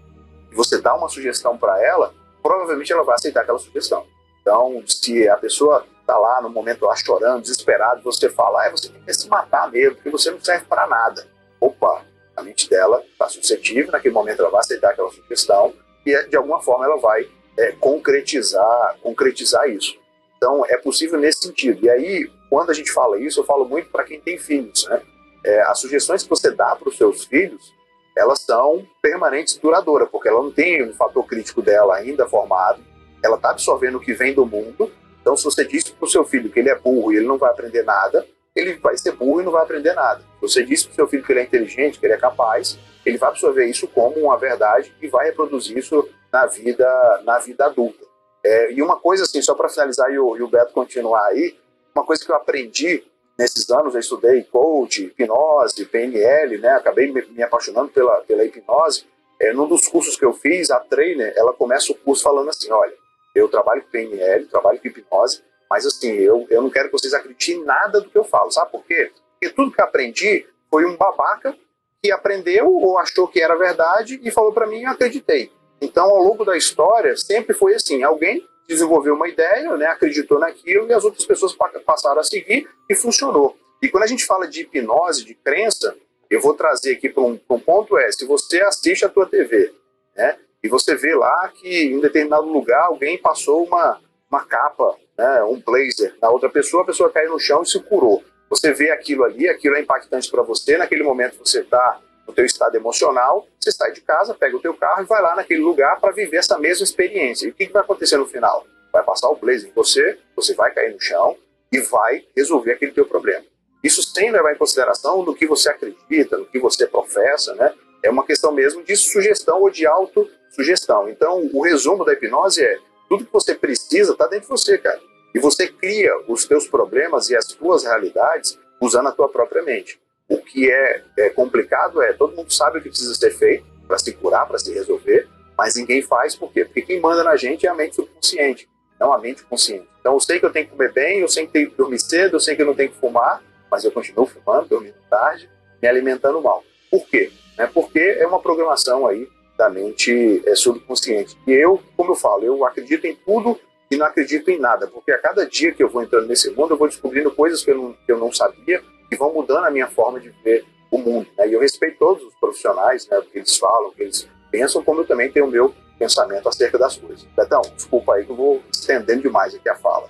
e você dá uma sugestão para ela, provavelmente ela vai aceitar aquela sugestão. Então, se a pessoa tá lá no momento lá chorando, desesperado, você fala, ah, você tem que se matar mesmo, porque você não serve para nada. Opa, a mente dela está suscetível, naquele momento ela vai aceitar aquela sugestão e de alguma forma ela vai é, concretizar, concretizar isso. Então é possível nesse sentido. E aí, quando a gente fala isso, eu falo muito para quem tem filhos, né? É, as sugestões que você dá para os seus filhos, elas são permanentes e duradouras, porque ela não tem um fator crítico dela ainda formado, ela está absorvendo o que vem do mundo então, se você diz para o seu filho que ele é burro e ele não vai aprender nada, ele vai ser burro e não vai aprender nada. Você diz para o seu filho que ele é inteligente, que ele é capaz, ele vai absorver isso como uma verdade e vai reproduzir isso na vida, na vida adulta. É, e uma coisa assim, só para finalizar e o, e o Beto continuar aí, uma coisa que eu aprendi nesses anos, eu estudei coach, hipnose, PNL, né? Acabei me, me apaixonando pela, pela hipnose. É, num dos cursos que eu fiz, a trainer, ela começa o curso falando assim, olha, eu trabalho com PNL, trabalho com hipnose, mas assim, eu, eu não quero que vocês acreditem em nada do que eu falo. Sabe por quê? Porque tudo que eu aprendi foi um babaca que aprendeu ou achou que era verdade e falou para mim e eu acreditei. Então, ao longo da história, sempre foi assim: alguém desenvolveu uma ideia, né, acreditou naquilo e as outras pessoas passaram a seguir e funcionou. E quando a gente fala de hipnose, de crença, eu vou trazer aqui para um, um, ponto é, se você assiste a tua TV, né, e você vê lá que em determinado lugar alguém passou uma, uma capa, né, um blazer na outra pessoa, a pessoa caiu no chão e se curou. Você vê aquilo ali, aquilo é impactante para você, naquele momento você está no teu estado emocional, você sai de casa, pega o teu carro e vai lá naquele lugar para viver essa mesma experiência. E o que, que vai acontecer no final? Vai passar o blazer em você, você vai cair no chão e vai resolver aquele teu problema. Isso sem levar em consideração no que você acredita, no que você professa, né? É uma questão mesmo de sugestão ou de auto sugestão. Então, o resumo da hipnose é: tudo que você precisa está dentro de você, cara. E você cria os teus problemas e as tuas realidades usando a tua própria mente. O que é, é complicado é todo mundo sabe o que precisa ser feito para se curar, para se resolver, mas ninguém faz por quê? Porque quem manda na gente é a mente subconsciente, não a mente consciente. Então eu sei que eu tenho que comer bem, eu sei que tenho que dormir cedo, eu sei que eu não tenho que fumar, mas eu continuo fumando, dormindo tarde, me alimentando mal. Por quê? É porque é uma programação aí da mente é, subconsciente. E eu, como eu falo, eu acredito em tudo e não acredito em nada, porque a cada dia que eu vou entrando nesse mundo, eu vou descobrindo coisas que eu não, que eu não sabia e vão mudando a minha forma de ver o mundo. Né? E eu respeito todos os profissionais, né, o que eles falam, o que eles pensam, como eu também tenho o meu pensamento acerca das coisas. Betão, desculpa aí que eu vou estendendo demais aqui a fala.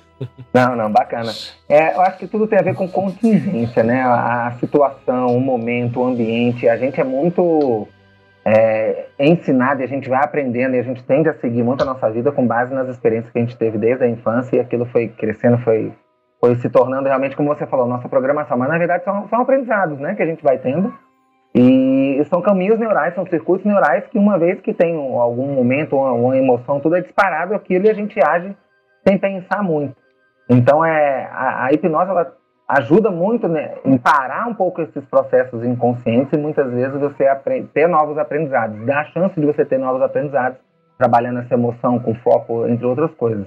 Não, não, bacana. É, eu acho que tudo tem a ver com contingência, né? A, a situação, o momento, o ambiente. A gente é muito é, ensinado e a gente vai aprendendo e a gente tende a seguir muito a nossa vida com base nas experiências que a gente teve desde a infância e aquilo foi crescendo, foi, foi se tornando realmente, como você falou, nossa programação. Mas na verdade são, são aprendizados né, que a gente vai tendo e são caminhos neurais, são circuitos neurais que uma vez que tem algum momento, uma, uma emoção, tudo é disparado aquilo e a gente age sem pensar muito. Então é a, a hipnose ela ajuda muito né, em parar um pouco esses processos inconscientes e muitas vezes você aprende, ter novos aprendizados, dá a chance de você ter novos aprendizados trabalhando essa emoção com foco, entre outras coisas.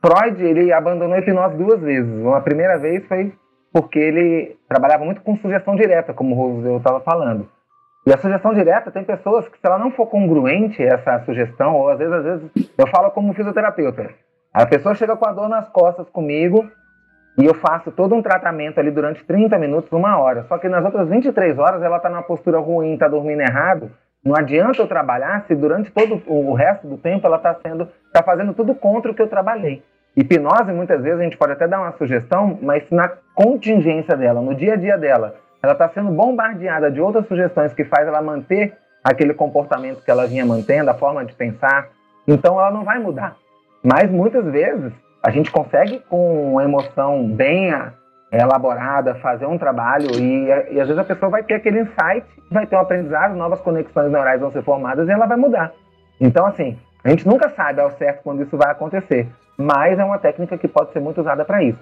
Freud, ele abandonou a hipnose duas vezes. Uma primeira vez foi porque ele trabalhava muito com sugestão direta, como o Roosevelt estava falando. E a sugestão direta tem pessoas que, se ela não for congruente, essa sugestão, ou às vezes, às vezes, eu falo como fisioterapeuta. A pessoa chega com a dor nas costas comigo, e eu faço todo um tratamento ali durante 30 minutos, uma hora. Só que nas outras 23 horas ela está numa postura ruim, está dormindo errado. Não adianta eu trabalhar se durante todo o resto do tempo ela está sendo, está fazendo tudo contra o que eu trabalhei. Hipnose, muitas vezes, a gente pode até dar uma sugestão, mas na contingência dela, no dia a dia dela, ela está sendo bombardeada de outras sugestões que faz ela manter aquele comportamento que ela vinha mantendo, a forma de pensar. Então ela não vai mudar. Mas muitas vezes a gente consegue, com emoção bem elaborada, fazer um trabalho e, e, às vezes a pessoa vai ter aquele insight, vai ter um aprendizado, novas conexões neurais vão ser formadas e ela vai mudar. Então, assim, a gente nunca sabe ao certo quando isso vai acontecer, mas é uma técnica que pode ser muito usada para isso.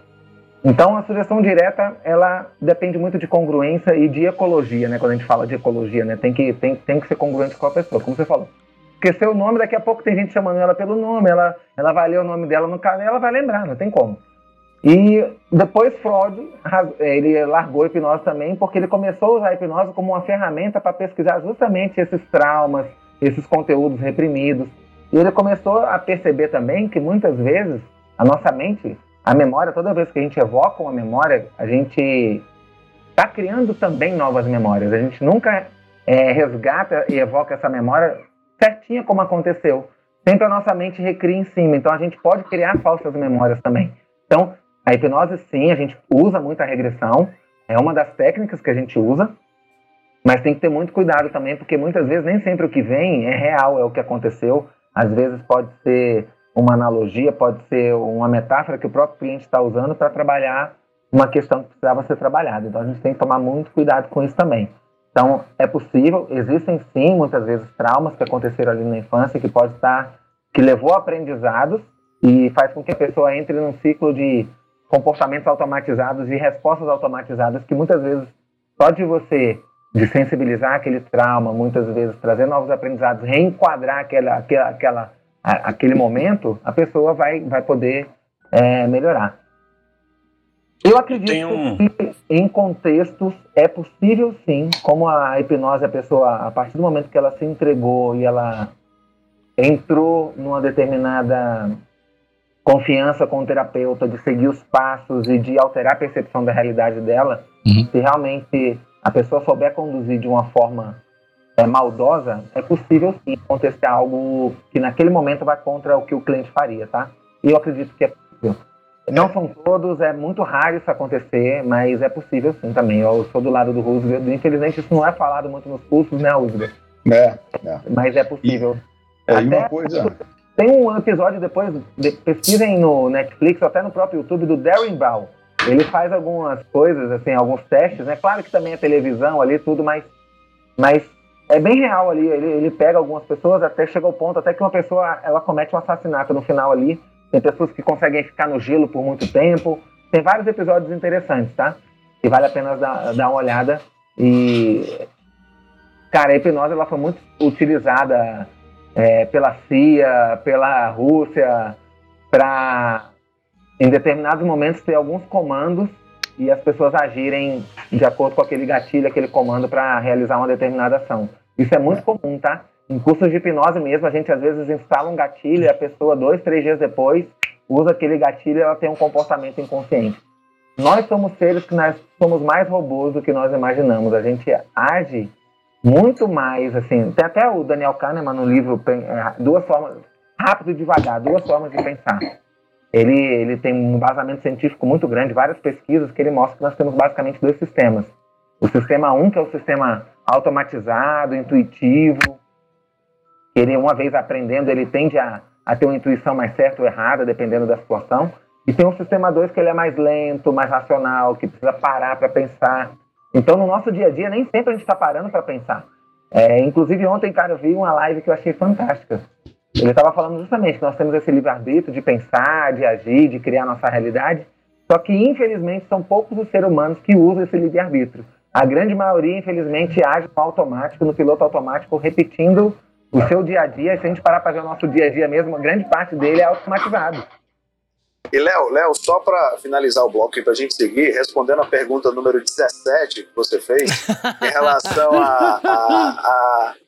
Então, a sugestão direta, ela depende muito de congruência e de ecologia, né? Quando a gente fala de ecologia, né? Tem que, tem, tem que ser congruente com a pessoa, como você falou esqueceu o nome, daqui a pouco tem gente chamando ela pelo nome, ela, ela vai ler o nome dela no canal, ela vai lembrar, não tem como. E depois Freud, ele largou a hipnose também, porque ele começou a usar a hipnose como uma ferramenta para pesquisar justamente esses traumas, esses conteúdos reprimidos. E ele começou a perceber também que muitas vezes a nossa mente, a memória, toda vez que a gente evoca uma memória, a gente está criando também novas memórias. A gente nunca é, resgata e evoca essa memória certinha como aconteceu. Sempre a nossa mente recria em cima, então a gente pode criar falsas memórias também. Então, a hipnose, sim, a gente usa muito a regressão, é uma das técnicas que a gente usa, mas tem que ter muito cuidado também, porque muitas vezes nem sempre o que vem é real, é o que aconteceu. Às vezes pode ser uma analogia, pode ser uma metáfora que o próprio cliente está usando para trabalhar uma questão que precisava ser trabalhada. Então a gente tem que tomar muito cuidado com isso também. Então, é possível, existem sim, muitas vezes, traumas que aconteceram ali na infância que pode estar, que levou a aprendizados e faz com que a pessoa entre num ciclo de comportamentos automatizados e respostas automatizadas que muitas vezes só de você de sensibilizar aquele trauma, muitas vezes trazer novos aprendizados, reenquadrar aquela, aquela, aquela aquele momento, a pessoa vai, vai poder é, melhorar. Eu acredito um... que em contextos é possível sim, como a hipnose, a pessoa, a partir do momento que ela se entregou e ela entrou numa determinada confiança com o terapeuta, de seguir os passos e de alterar a percepção da realidade dela, uhum. se realmente a pessoa souber conduzir de uma forma é, maldosa, é possível sim acontecer algo que naquele momento vai contra o que o cliente faria, tá? E eu acredito que é possível. Não são todos, é muito raro isso acontecer, mas é possível sim também. Eu sou do lado do Roosevelt. Infelizmente, isso não é falado muito nos cursos, né, Roosevelt? É, é. Mas é possível. E, é, uma coisa. Tem um episódio depois, de, pesquisem no Netflix ou até no próprio YouTube do Darren Brown. Ele faz algumas coisas, assim, alguns testes, né? Claro que também é televisão ali, tudo, mas, mas é bem real ali. Ele, ele pega algumas pessoas, até chega ao ponto, até que uma pessoa ela comete um assassinato no final ali tem pessoas que conseguem ficar no gelo por muito tempo. Tem vários episódios interessantes, tá? Que vale a pena dar, dar uma olhada. E, cara, a hipnose ela foi muito utilizada é, pela CIA, pela Rússia, para, em determinados momentos, ter alguns comandos e as pessoas agirem de acordo com aquele gatilho, aquele comando para realizar uma determinada ação. Isso é muito comum, tá? Em cursos de hipnose mesmo, a gente às vezes instala um gatilho e a pessoa, dois, três dias depois, usa aquele gatilho e ela tem um comportamento inconsciente. Nós somos seres que nós somos mais robôs do que nós imaginamos. A gente age muito mais, assim, tem até o Daniel Kahneman no livro é, Duas Formas, Rápido e Devagar, Duas Formas de Pensar. Ele, ele tem um embasamento científico muito grande, várias pesquisas que ele mostra que nós temos basicamente dois sistemas. O sistema 1, um, que é o sistema automatizado, intuitivo. Ele, uma vez aprendendo, ele tende a, a ter uma intuição mais certa ou errada, dependendo da situação. E tem um sistema 2 que ele é mais lento, mais racional, que precisa parar para pensar. Então, no nosso dia a dia, nem sempre a gente está parando para pensar. É, inclusive, ontem, cara, eu vi uma live que eu achei fantástica. Ele estava falando justamente que nós temos esse livre-arbítrio de pensar, de agir, de criar nossa realidade. Só que, infelizmente, são poucos os seres humanos que usam esse livre-arbítrio. A grande maioria, infelizmente, age no automático, no piloto automático, repetindo o seu dia a dia. Se a gente parar para ver o nosso dia a dia mesmo, grande parte dele é automatizado. E Léo, Léo, só para finalizar o bloco e para a gente seguir, respondendo a pergunta número 17 que você fez, <laughs> em relação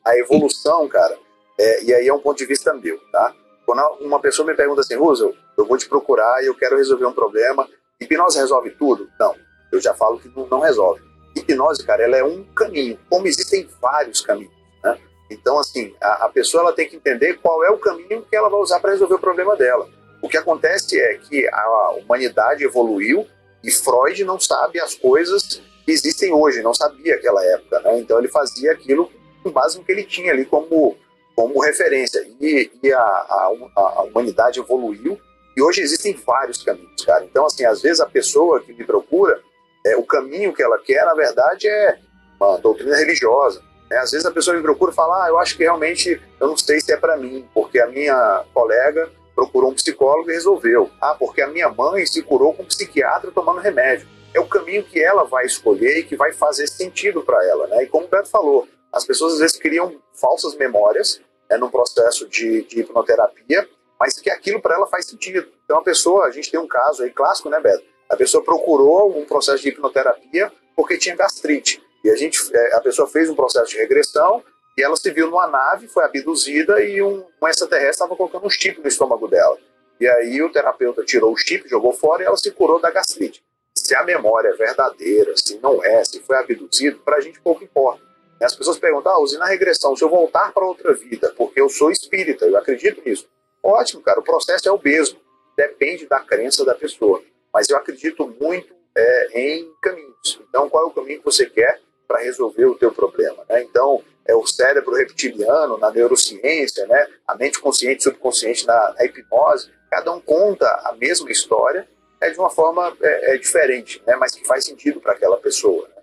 à evolução, cara, é, e aí é um ponto de vista meu, tá? Quando uma pessoa me pergunta assim, Russell, eu vou te procurar e eu quero resolver um problema, hipnose resolve tudo? Não, eu já falo que não, não resolve. Hipnose, cara, ela é um caminho, como existem vários caminhos, né? Então, assim, a, a pessoa ela tem que entender qual é o caminho que ela vai usar para resolver o problema dela. O que acontece é que a humanidade evoluiu e Freud não sabe as coisas que existem hoje, não sabia naquela época, né? Então ele fazia aquilo com base no que ele tinha ali como, como referência. E, e a, a, a, humanidade evoluiu e hoje existem vários caminhos, cara. Então, assim, às vezes a pessoa que me procura, é, o caminho que ela quer, na verdade, é uma doutrina religiosa. Né? Às vezes a pessoa me procura e fala, ah, eu acho que realmente eu não sei se é para mim, porque a minha colega procurou um psicólogo e resolveu. Ah, porque a minha mãe se curou com um psiquiatra tomando remédio. É o caminho que ela vai escolher e que vai fazer sentido para ela, né? E como o Beto falou, as pessoas às vezes criam falsas memórias né, no processo de, de hipnoterapia, mas que aquilo para ela faz sentido. Então a pessoa, a gente tem um caso aí clássico, né, Beto? A pessoa procurou um processo de hipnoterapia porque tinha gastrite. E a gente, é, a pessoa fez um processo de regressão e ela se viu numa nave, foi abduzida e um, um extraterrestre estava colocando um chip no estômago dela. E aí o terapeuta tirou o chip, jogou fora e ela se curou da gastrite. Se a memória é verdadeira, se não é, se foi abduzido, para a gente pouco importa. As pessoas perguntam, ah, usina regressão, se eu voltar para outra vida, porque eu sou espírita, eu acredito nisso. Ótimo, cara, o processo é o mesmo. Depende da crença da pessoa. Mas eu acredito muito é, em caminhos. Então, qual é o caminho que você quer para resolver o teu problema? Né? Então, é o cérebro reptiliano na neurociência, né? a mente consciente e subconsciente na, na, hipnose, cada um conta a mesma história é de uma forma é, é diferente, né? mas que faz sentido para aquela pessoa. Né?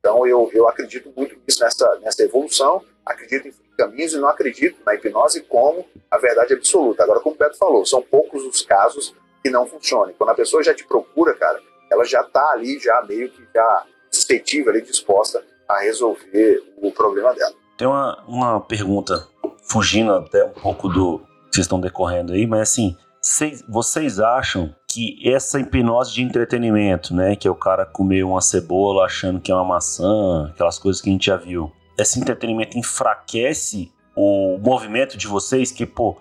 Então eu, eu acredito muito nisso, nessa, nessa evolução, acredito em caminhos e não acredito na hipnose como a verdade absoluta. Agora, como o Beto falou, são poucos os casos que não funcionem. Quando a pessoa já te procura, cara, ela já está ali, já meio que já suscetível, ali, disposta a resolver o problema dela. Tem uma, uma pergunta, fugindo até um pouco do que vocês estão decorrendo aí, mas assim, vocês, vocês acham que essa hipnose de entretenimento, né, que é o cara comer uma cebola achando que é uma maçã, aquelas coisas que a gente já viu, esse entretenimento enfraquece o movimento de vocês, que, pô,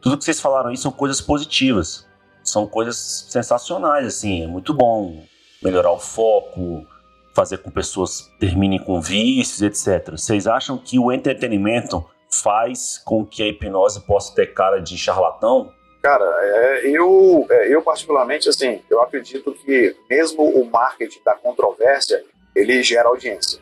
tudo que vocês falaram aí são coisas positivas, são coisas sensacionais, assim, é muito bom melhorar o foco, fazer com pessoas terminem com vícios, etc. Vocês acham que o entretenimento faz com que a hipnose possa ter cara de charlatão? Cara, é, eu, é, eu particularmente, assim, eu acredito que mesmo o marketing da controvérsia, ele gera audiência.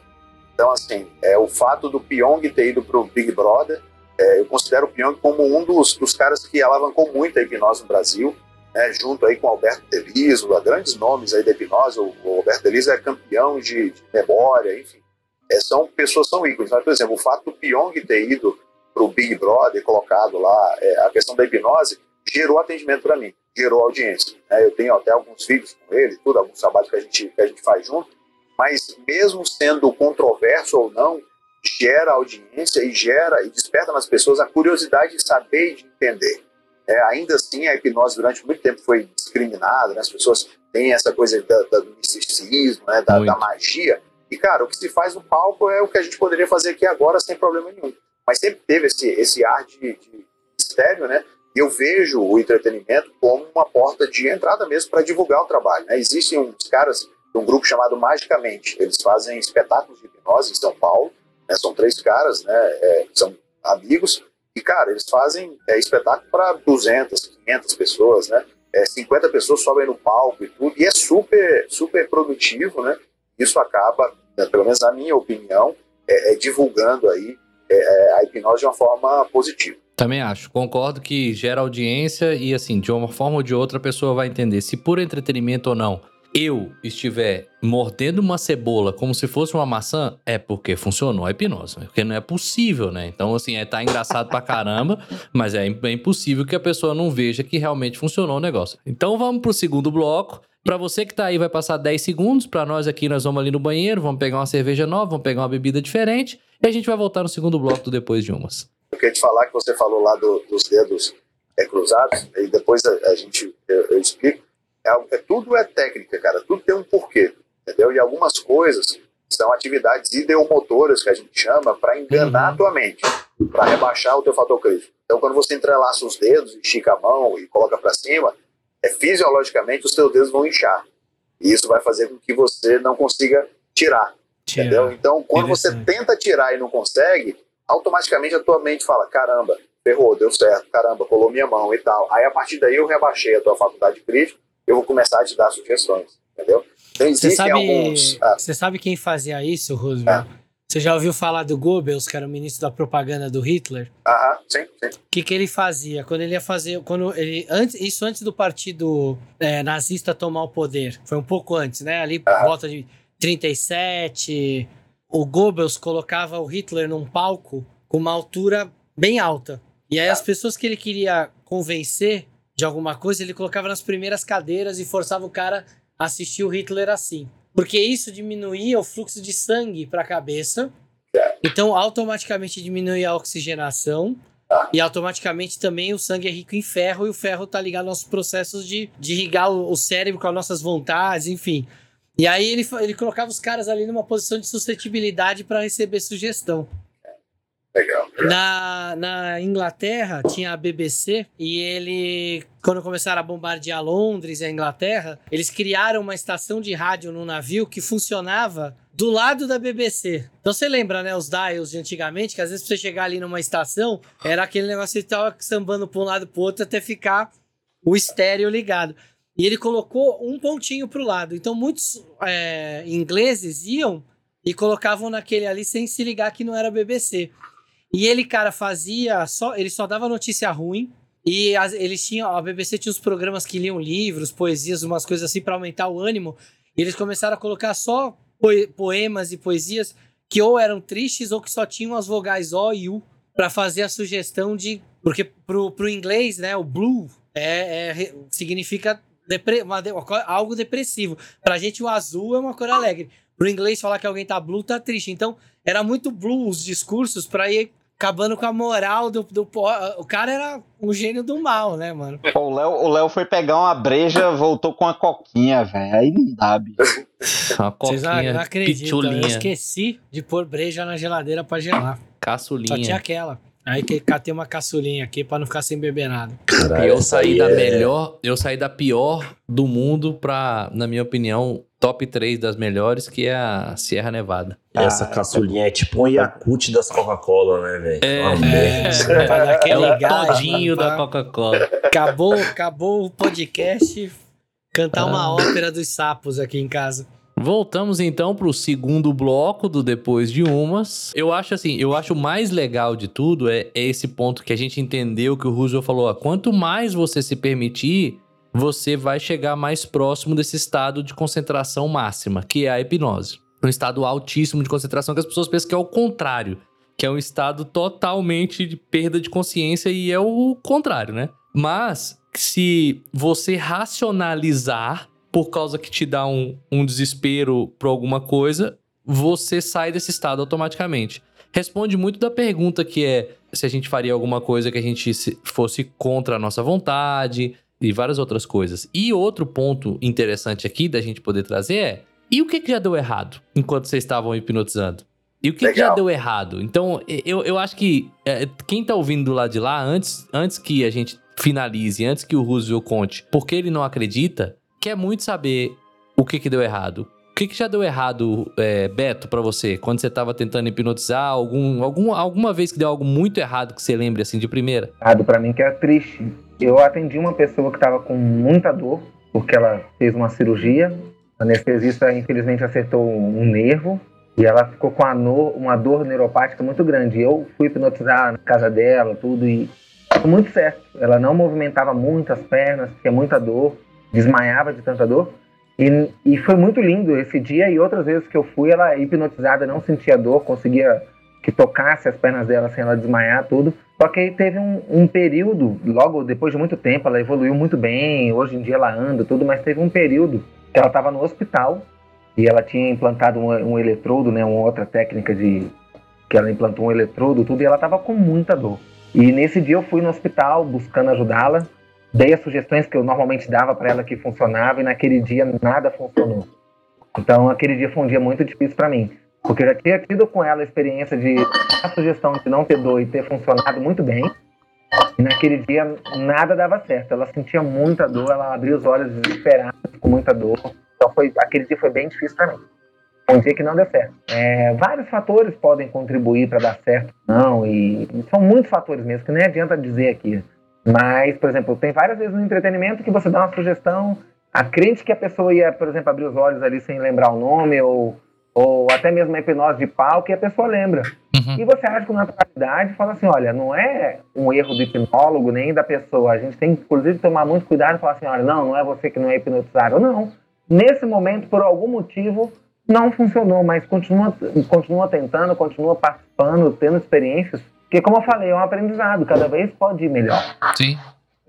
Então, assim, é, o fato do Pyong ter ido para o Big Brother, é, eu considero o Pyong como um dos, dos caras que alavancou muito a hipnose no Brasil né, junto aí com Alberto Deliso, grandes nomes aí da hipnose, o, o Alberto Deliso é campeão de, de memória, enfim. É, são pessoas, são ícones. Mas, por exemplo, o fato do Pyong ter ido para o Big Brother, colocado lá, é, a questão da hipnose, gerou atendimento para mim, gerou audiência. Né? Eu tenho até alguns vídeos com ele, tudo, alguns trabalhos que a gente, que a gente faz junto, mas mesmo sendo controverso ou não, gera audiência e gera e desperta nas pessoas a curiosidade de saber e de entender. É, ainda assim, a hipnose durante muito tempo foi discriminada, né? as pessoas têm essa coisa da, da, do misticismo, né? da, da, magia. E, cara, o que se faz no palco é o que a gente poderia fazer aqui agora sem problema nenhum. Mas sempre teve esse, esse ar de, de mistério, né? E eu vejo o entretenimento como uma porta de entrada mesmo para divulgar o trabalho. Né? Existem uns caras um grupo chamado Magicamente. Eles fazem espetáculos de hipnose em São Paulo. Né? São três caras, né? É, são amigos e, cara, eles fazem é, espetáculo para 200, 500 pessoas, né? É, 50 pessoas sobem no palco e tudo, e é super, super produtivo, né? Isso acaba, né, pelo menos na minha opinião, é, é, divulgando aí é, é, a hipnose de uma forma positiva. Também acho. Concordo que gera audiência e, assim, de uma forma ou de outra a pessoa vai entender se por entretenimento ou não eu estiver mordendo uma cebola como se fosse uma maçã, é porque funcionou a hipnose. Porque não é possível, né? Então, assim, é, tá engraçado pra caramba, <laughs> mas é, é impossível que a pessoa não veja que realmente funcionou o negócio. Então, vamos pro segundo bloco. Para você que tá aí, vai passar 10 segundos. Para nós aqui, nós vamos ali no banheiro, vamos pegar uma cerveja nova, vamos pegar uma bebida diferente. E a gente vai voltar no segundo bloco do Depois de Umas. Eu queria te falar que você falou lá do, dos dedos é, cruzados, e depois a, a gente, eu, eu explico. É, é, tudo é técnica, cara. Tudo tem um porquê, entendeu? E algumas coisas são atividades ideomotoras que a gente chama para enganar uhum. a tua mente, para rebaixar o teu fator crítico. Então, quando você entrelaça os dedos, estica a mão e coloca para cima, é fisiologicamente os teus dedos vão inchar. E isso vai fazer com que você não consiga tirar, Tira. entendeu? Então, quando você tenta tirar e não consegue, automaticamente a tua mente fala: caramba, ferrou, deu certo, caramba, colou minha mão e tal. Aí a partir daí eu rebaixei a tua faculdade crítica eu vou começar a te dar sugestões, entendeu? Então, você sabe, alguns, ah, você sabe quem fazia isso, Roosevelt? É. Você já ouviu falar do Goebbels, que era o ministro da propaganda do Hitler? Aham, sim, sim. O que, que ele fazia? Quando ele ia fazer. Quando ele, antes, isso antes do partido é, nazista tomar o poder. Foi um pouco antes, né? Ali por volta de 37. O Goebbels colocava o Hitler num palco com uma altura bem alta. E aí as pessoas que ele queria convencer de alguma coisa, ele colocava nas primeiras cadeiras e forçava o cara a assistir o Hitler assim. Porque isso diminuía o fluxo de sangue para a cabeça. Então, automaticamente diminuía a oxigenação. E automaticamente também o sangue é rico em ferro e o ferro tá ligado aos processos de, de irrigar o, o cérebro com as nossas vontades, enfim. E aí ele, ele colocava os caras ali numa posição de suscetibilidade para receber sugestão. Legal. Na, na Inglaterra tinha a BBC e ele, quando começaram a bombardear Londres e a Inglaterra, eles criaram uma estação de rádio no navio que funcionava do lado da BBC. Então você lembra, né, os dials de antigamente, que às vezes pra você chegar ali numa estação, era aquele negócio que tava sambando pra um lado pro outro até ficar o estéreo ligado. E ele colocou um pontinho pro lado. Então muitos é, ingleses iam e colocavam naquele ali sem se ligar que não era BBC. E ele, cara, fazia só. Ele só dava notícia ruim. E as, eles tinham. A BBC tinha uns programas que liam livros, poesias, umas coisas assim para aumentar o ânimo. E eles começaram a colocar só poemas e poesias que ou eram tristes ou que só tinham as vogais O e U para fazer a sugestão de. Porque pro, pro inglês, né, o blue é, é significa depre, uma, algo depressivo. Pra gente, o azul é uma cor alegre. Pro inglês, falar que alguém tá blue tá triste. Então, era muito blue os discursos pra ir acabando com a moral do, do. O cara era um gênio do mal, né, mano? Pô, o Léo, o Léo foi pegar uma breja, voltou com uma coquinha, velho. Aí não dá, bicho. Uma coquinha, Vocês não acreditam, eu esqueci de pôr breja na geladeira pra gelar. Caçulinha. Só tinha aquela. Aí que catei uma caçulinha aqui pra não ficar sem beber nada. eu saí da é... melhor, eu saí da pior do mundo pra, na minha opinião, top 3 das melhores, que é a Sierra Nevada. Essa ah, caçulinha é tipo um Yakut das Coca-Cola, né, velho? É, é, é, o todinho da Coca-Cola. Acabou, acabou o podcast, cantar ah. uma ópera dos sapos aqui em casa. Voltamos então para o segundo bloco do Depois de Umas. Eu acho assim, eu acho o mais legal de tudo é, é esse ponto que a gente entendeu que o Roosevelt falou: ó, quanto mais você se permitir, você vai chegar mais próximo desse estado de concentração máxima, que é a hipnose. Um estado altíssimo de concentração que as pessoas pensam que é o contrário, que é um estado totalmente de perda de consciência e é o contrário, né? Mas se você racionalizar por causa que te dá um, um desespero por alguma coisa, você sai desse estado automaticamente. Responde muito da pergunta que é se a gente faria alguma coisa que a gente fosse contra a nossa vontade e várias outras coisas. E outro ponto interessante aqui da gente poder trazer é: e o que, que já deu errado enquanto vocês estavam hipnotizando? E o que, que, já deu errado? Então, eu, eu acho que é, quem tá ouvindo do lado de lá, antes, antes que a gente finalize, antes que o Roosevelt conte porque ele não acredita, quer muito saber o que, que deu errado. O que, que já deu errado, é, Beto, para você, quando você estava tentando hipnotizar? Algum, algum, alguma vez que deu algo muito errado que você lembre, assim, de primeira? Errado para mim que é triste. Eu atendi uma pessoa que estava com muita dor, porque ela fez uma cirurgia. A anestesista, infelizmente, acertou um nervo. E ela ficou com uma dor neuropática muito grande. Eu fui hipnotizar na casa dela, tudo, e deu muito certo. Ela não movimentava muito as pernas, tinha muita dor, desmaiava de tanta dor. E, e foi muito lindo esse dia e outras vezes que eu fui, ela hipnotizada, não sentia dor, conseguia que tocasse as pernas dela sem ela desmaiar, tudo. Só que aí teve um, um, período, logo depois de muito tempo, ela evoluiu muito bem, hoje em dia ela anda, tudo, mas teve um período que ela estava no hospital e ela tinha implantado um, um, eletrodo, né, uma outra técnica de que ela implantou um eletrodo, tudo, e ela estava com muita dor. E nesse dia eu fui no hospital buscando ajudá-la, dei as sugestões que eu normalmente dava para ela que funcionava e naquele dia nada funcionou. Então aquele dia foi um dia muito difícil para mim. Porque eu já tinha tido com ela a experiência de a sugestão de não ter dor e ter funcionado muito bem. E naquele dia nada dava certo. Ela sentia muita dor, ela abria os olhos desesperada, com muita dor. Então foi, aquele dia foi bem difícil para mim. Foi um dia que não deu certo. É, vários fatores podem contribuir para dar certo, não, e são muitos fatores mesmo, que nem adianta dizer aqui. Mas, por exemplo, tem várias vezes no entretenimento que você dá uma sugestão, a crente que a pessoa ia, por exemplo, abrir os olhos ali sem lembrar o nome, ou ou até mesmo a hipnose de palco, e a pessoa lembra. Uhum. E você age com naturalidade fala assim: olha, não é um erro do hipnólogo nem da pessoa. A gente tem, inclusive, tomar muito cuidado e falar assim: olha, não, não é você que não é hipnotizado. Não. Nesse momento, por algum motivo, não funcionou, mas continua, continua tentando, continua participando, tendo experiências. Porque, como eu falei, é um aprendizado, cada vez pode ir melhor. Sim.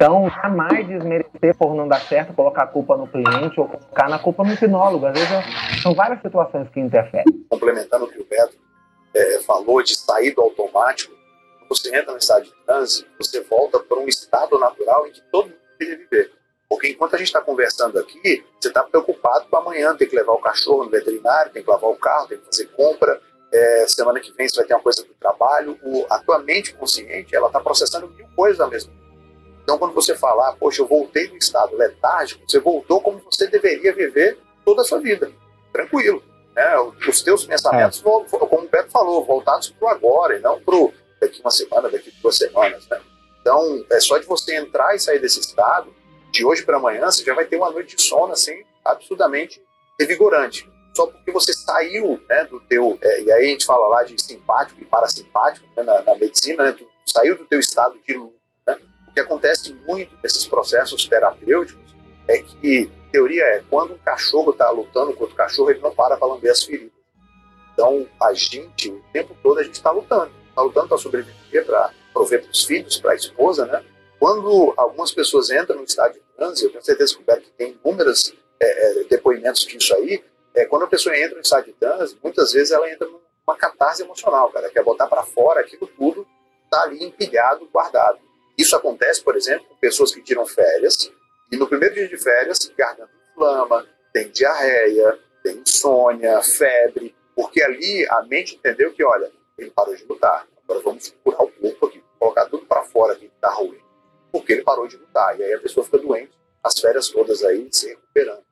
Então, jamais desmerecer por não dar certo, colocar a culpa no cliente ou colocar na culpa no hipnólogo. Às vezes são várias situações que interferem. Complementando o que o Beto é, falou de sair do automático, você entra no estado de transe, você volta para um estado natural em que todo mundo queria viver. Porque enquanto a gente está conversando aqui, você está preocupado com amanhã, tem que levar o cachorro no veterinário, tem que lavar o carro, tem que fazer compra, é, semana que vem você vai ter uma coisa do trabalho. O, a tua mente consciente, ela está processando mil coisas ao mesmo tempo. Então, quando você falar, poxa, eu voltei do estado letárgico, você voltou como você deveria viver toda a sua vida, tranquilo. Né? Os teus pensamentos, é. como o Beto falou, voltados para o agora e não para daqui uma semana, daqui duas semanas. Né? Então, é só de você entrar e sair desse estado, de hoje para amanhã, você já vai ter uma noite de sono assim, absurdamente revigorante. Só porque você saiu né, do teu. É, e aí a gente fala lá de simpático e parasimpático né, na, na, medicina, né, tu saiu do teu estado de o que acontece muito nesses processos terapêuticos é que, teoria é, quando um cachorro está lutando contra o cachorro, ele não para para lamber as feridas. Então, a gente, o tempo todo, a gente está lutando. Está lutando para sobreviver, para prover para os filhos, para a esposa, né? Quando algumas pessoas entram no estado de transe, eu tenho certeza que o tem inúmeros é, é, depoimentos disso aí, é, quando a pessoa entra no estado de transe, muitas vezes ela entra numa catarse emocional, cara, quer botar para fora aquilo tudo, está ali empilhado, guardado. Isso acontece, por exemplo, com pessoas que tiram férias e no primeiro dia de férias, garganta inflama, tem diarreia, tem insônia, febre, porque ali a mente entendeu que, olha, ele parou de lutar, agora vamos curar o corpo aqui, colocar tudo para fora aqui que está ruim, porque ele parou de lutar. E aí a pessoa fica doente, as férias todas aí se recuperando.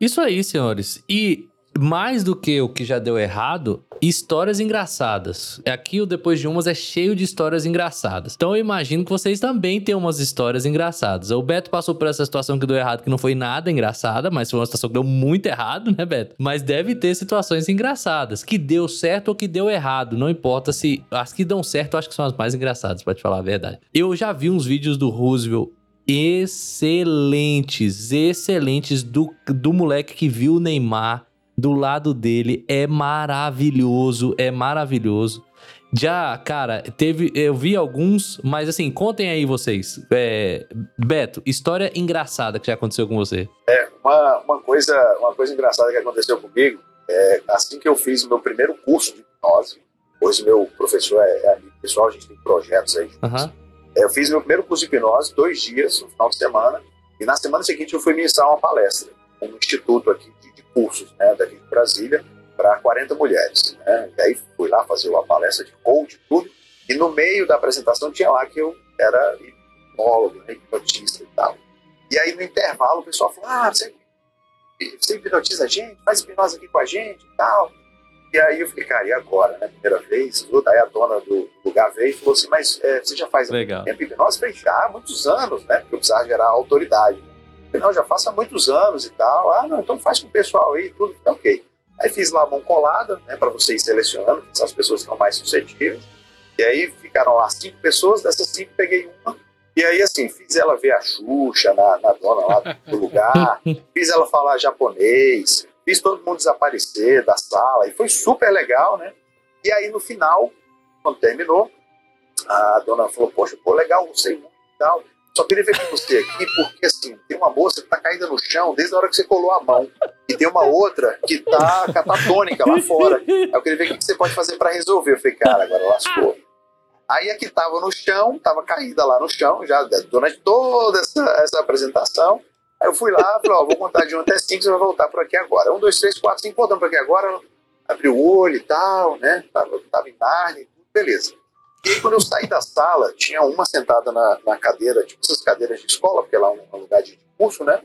Isso aí, senhores. E mais do que o que já deu errado, histórias engraçadas. Aqui o Depois de Umas é cheio de histórias engraçadas. Então eu imagino que vocês também têm umas histórias engraçadas. O Beto passou por essa situação que deu errado, que não foi nada engraçada, mas foi uma situação que deu muito errado, né, Beto? Mas deve ter situações engraçadas, que deu certo ou que deu errado. Não importa se. As que dão certo, eu acho que são as mais engraçadas, pra te falar a verdade. Eu já vi uns vídeos do Roosevelt excelentes, excelentes do, do moleque que viu o Neymar do lado dele é maravilhoso, é maravilhoso. Já, cara, teve. Eu vi alguns, mas assim, contem aí vocês. É, Beto, história engraçada que já aconteceu com você. É, uma, uma, coisa, uma coisa engraçada que aconteceu comigo é assim que eu fiz o meu primeiro curso de hipnose. Hoje meu professor é, é amigo pessoal, a gente tem projetos aí. Uhum. É, eu fiz meu primeiro curso de hipnose, dois dias, no final de semana, e na semana seguinte eu fui ministrar uma palestra no instituto aqui cursos né, daqui de Brasília para 40 mulheres. Né? E aí fui lá fazer uma palestra de coach tudo. E no meio da apresentação tinha lá que eu era hipnólogo, né, hipnotista e tal. E aí no intervalo o pessoal falou: Ah, você, você hipnotiza a gente? Faz hipnose aqui com a gente e tal. E aí eu falei, cara, e agora, né? Primeira vez, tudo. Aí a dona do lugar veio e falou assim, mas é, você já faz Legal. tempo hipnose? Eu falei, já há muitos anos, né? Porque eu precisava gerar autoridade. Não, já faço há muitos anos e tal. Ah, não, então faz com o pessoal aí, tudo. Tá ok. Aí fiz lá a mão colada, né, para você ir selecionando, que são as pessoas que estão mais suscetíveis. E aí ficaram lá cinco pessoas, dessas cinco peguei uma. E aí, assim, fiz ela ver a Xuxa na, na dona lá do lugar, <laughs> fiz ela falar japonês, fiz todo mundo desaparecer da sala, e foi super legal, né? E aí, no final, quando terminou, a dona falou, poxa, pô, legal, gostei muito e tal. Só queria ver com você aqui, porque assim, tem uma moça que tá caída no chão desde a hora que você colou a mão. E tem uma outra que tá catatônica lá fora. Aí eu queria ver o que você pode fazer para resolver. Eu falei, cara, agora lascou. Aí a que tava no chão, tava caída lá no chão, já durante toda essa, essa apresentação. Aí eu fui lá, falei, ó, vou contar de um até cinco, você vai voltar por aqui agora. Um, dois, três, quatro, cinco, voltando por aqui agora. Abriu o olho e tal, né? Tava, tava em Narnia, beleza. E quando eu saí da sala, tinha uma sentada na, na cadeira, tipo essas cadeiras de escola, porque lá é um lugar de curso, né?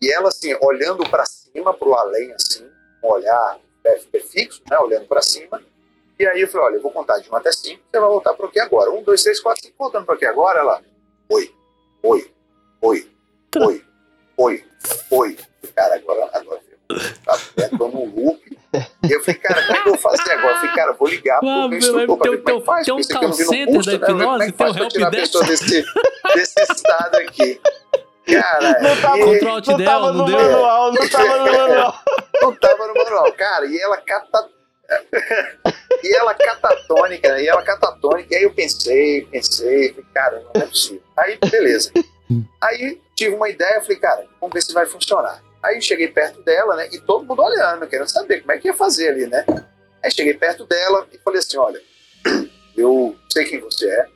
E ela, assim, olhando para cima, para o além, assim, um olhar fixo, né? Olhando para cima. E aí eu falei: olha, eu vou contar de 1 até 5, você vai voltar para aqui agora. 1, 2, 3, 4, 5, voltando para aqui agora. Ela: oi, oi, oi, oi, oi, oi. Cara, agora, agora tá, tô no loop eu falei, cara, como é que eu vou fazer agora? Eu falei, cara, vou ligar pro meu instrutor pra ver como é que faz. Tem um call center da hipnose, tem um help tirar a pessoa desse, desse estado aqui. Cara, não tava, e... Control não del, tava não no deu? manual, não tava no manual. não tava no manual. Cara, e ela cata... e ela catatônica, e ela catatônica, e aí eu pensei, pensei, falei, cara, não é possível. Aí, beleza. Aí tive uma ideia, falei, cara, vamos ver se vai funcionar. Aí cheguei perto dela, né? E todo mundo olhando, querendo saber como é que ia fazer ali, né? Aí cheguei perto dela e falei assim: olha, <clears throat> eu sei quem você é,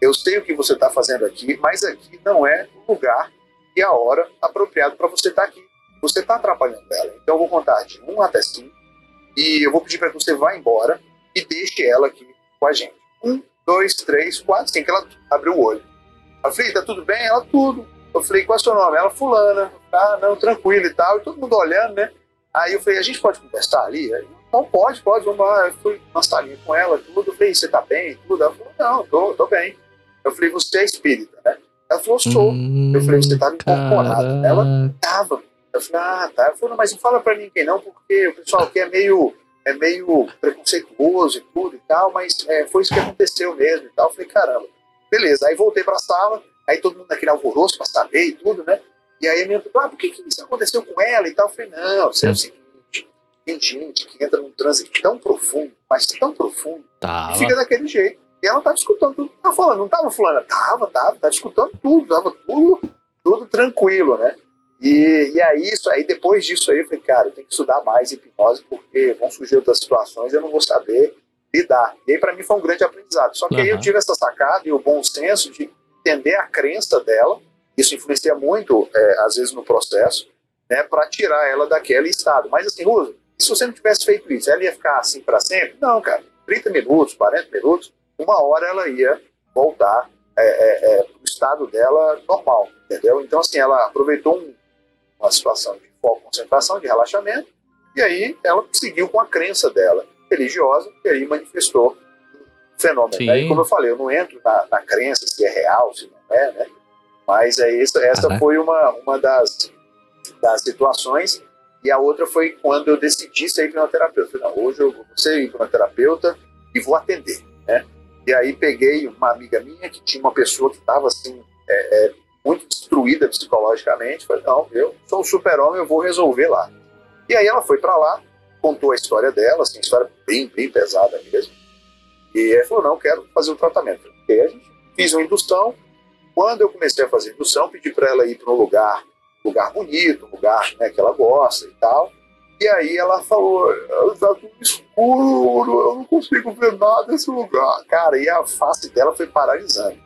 eu sei o que você está fazendo aqui, mas aqui não é o lugar e a hora apropriado para você estar tá aqui. Você está atrapalhando ela. Então eu vou contar de 1 até 5 e eu vou pedir para que você vá embora e deixe ela aqui com a gente. Um, dois, três, quatro, cinco. Ela abriu o olho. Falei, tá tudo bem? Ela, tudo. Eu falei, qual é o seu nome? Ela, fulana. Ah, não, tranquilo e tal. E todo mundo olhando, né? Aí eu falei, a gente pode conversar ali? Aí, não, pode, pode, vamos lá. Eu fui na salinha com ela, tudo. Eu falei, você tá bem? Tudo. Ela falou, não, tô, tô bem. Eu falei, você é espírita, né? Ela falou, sou. Hum, eu falei, você tava incorporado. Ela tava. Eu falei, ah, tá. Ela falou, mas não fala pra ninguém não, porque o pessoal aqui é meio, é meio preconceituoso e tudo e tal, mas é, foi isso que aconteceu mesmo e tal. Eu falei, caramba. Beleza, aí voltei pra sala, aí todo mundo naquele alvoroço pra saber e tudo, né? E aí a minha perguntou, ah, por que, que isso aconteceu com ela e tal? Eu falei, não, isso é o seguinte, tem gente que entra num trânsito tão profundo, mas tão profundo, Tava. e fica daquele jeito. E ela tava escutando tudo que tava falando, não tava fulana? Tava, tava, tava escutando tudo, tava tudo, tudo tranquilo, né? E, e aí, isso aí, depois disso aí, eu falei, cara, eu tenho que estudar mais hipnose, porque vão surgir outras situações e eu não vou saber lidar. E aí, para mim, foi um grande aprendizado. Só que aí eu tive essa sacada e o bom senso de entender a crença dela, isso influencia muito, é, às vezes, no processo, né, para tirar ela daquele estado. Mas assim, Ruso, se você não tivesse feito isso, ela ia ficar assim para sempre? Não, cara. 30 minutos, 40 minutos, uma hora ela ia voltar é, é, é, pro estado dela normal, entendeu? Então, assim, ela aproveitou um- uma situação de foco, concentração, de relaxamento, e aí ela seguiu com a crença dela religiosa, e aí manifestou fenômeno. Sim. Aí, como eu falei, eu não entro na, na crença se é real, se não é, né? Mas é isso, essa Caraca. foi uma, uma das, das situações. E a outra foi quando eu decidi ser hipnoterapeuta. Não, hoje eu vou ser hipnoterapeuta e vou atender, né? E aí peguei uma amiga minha que tinha uma pessoa que estava assim, é, é, muito destruída psicologicamente. Falei, não, eu sou um super-homem, eu vou resolver lá. E aí ela foi para lá, contou a história dela, assim, história bem, bem pesada mesmo. E aí falou, não, quero fazer o tratamento. E a gente fiz uma indução. Quando eu comecei a fazer indução, pedi para ela ir para um lugar, lugar bonito, um lugar né, que ela gosta e tal. E aí ela falou, tá tudo escuro, eu não consigo ver nada nesse lugar. Cara, e a face dela foi paralisando.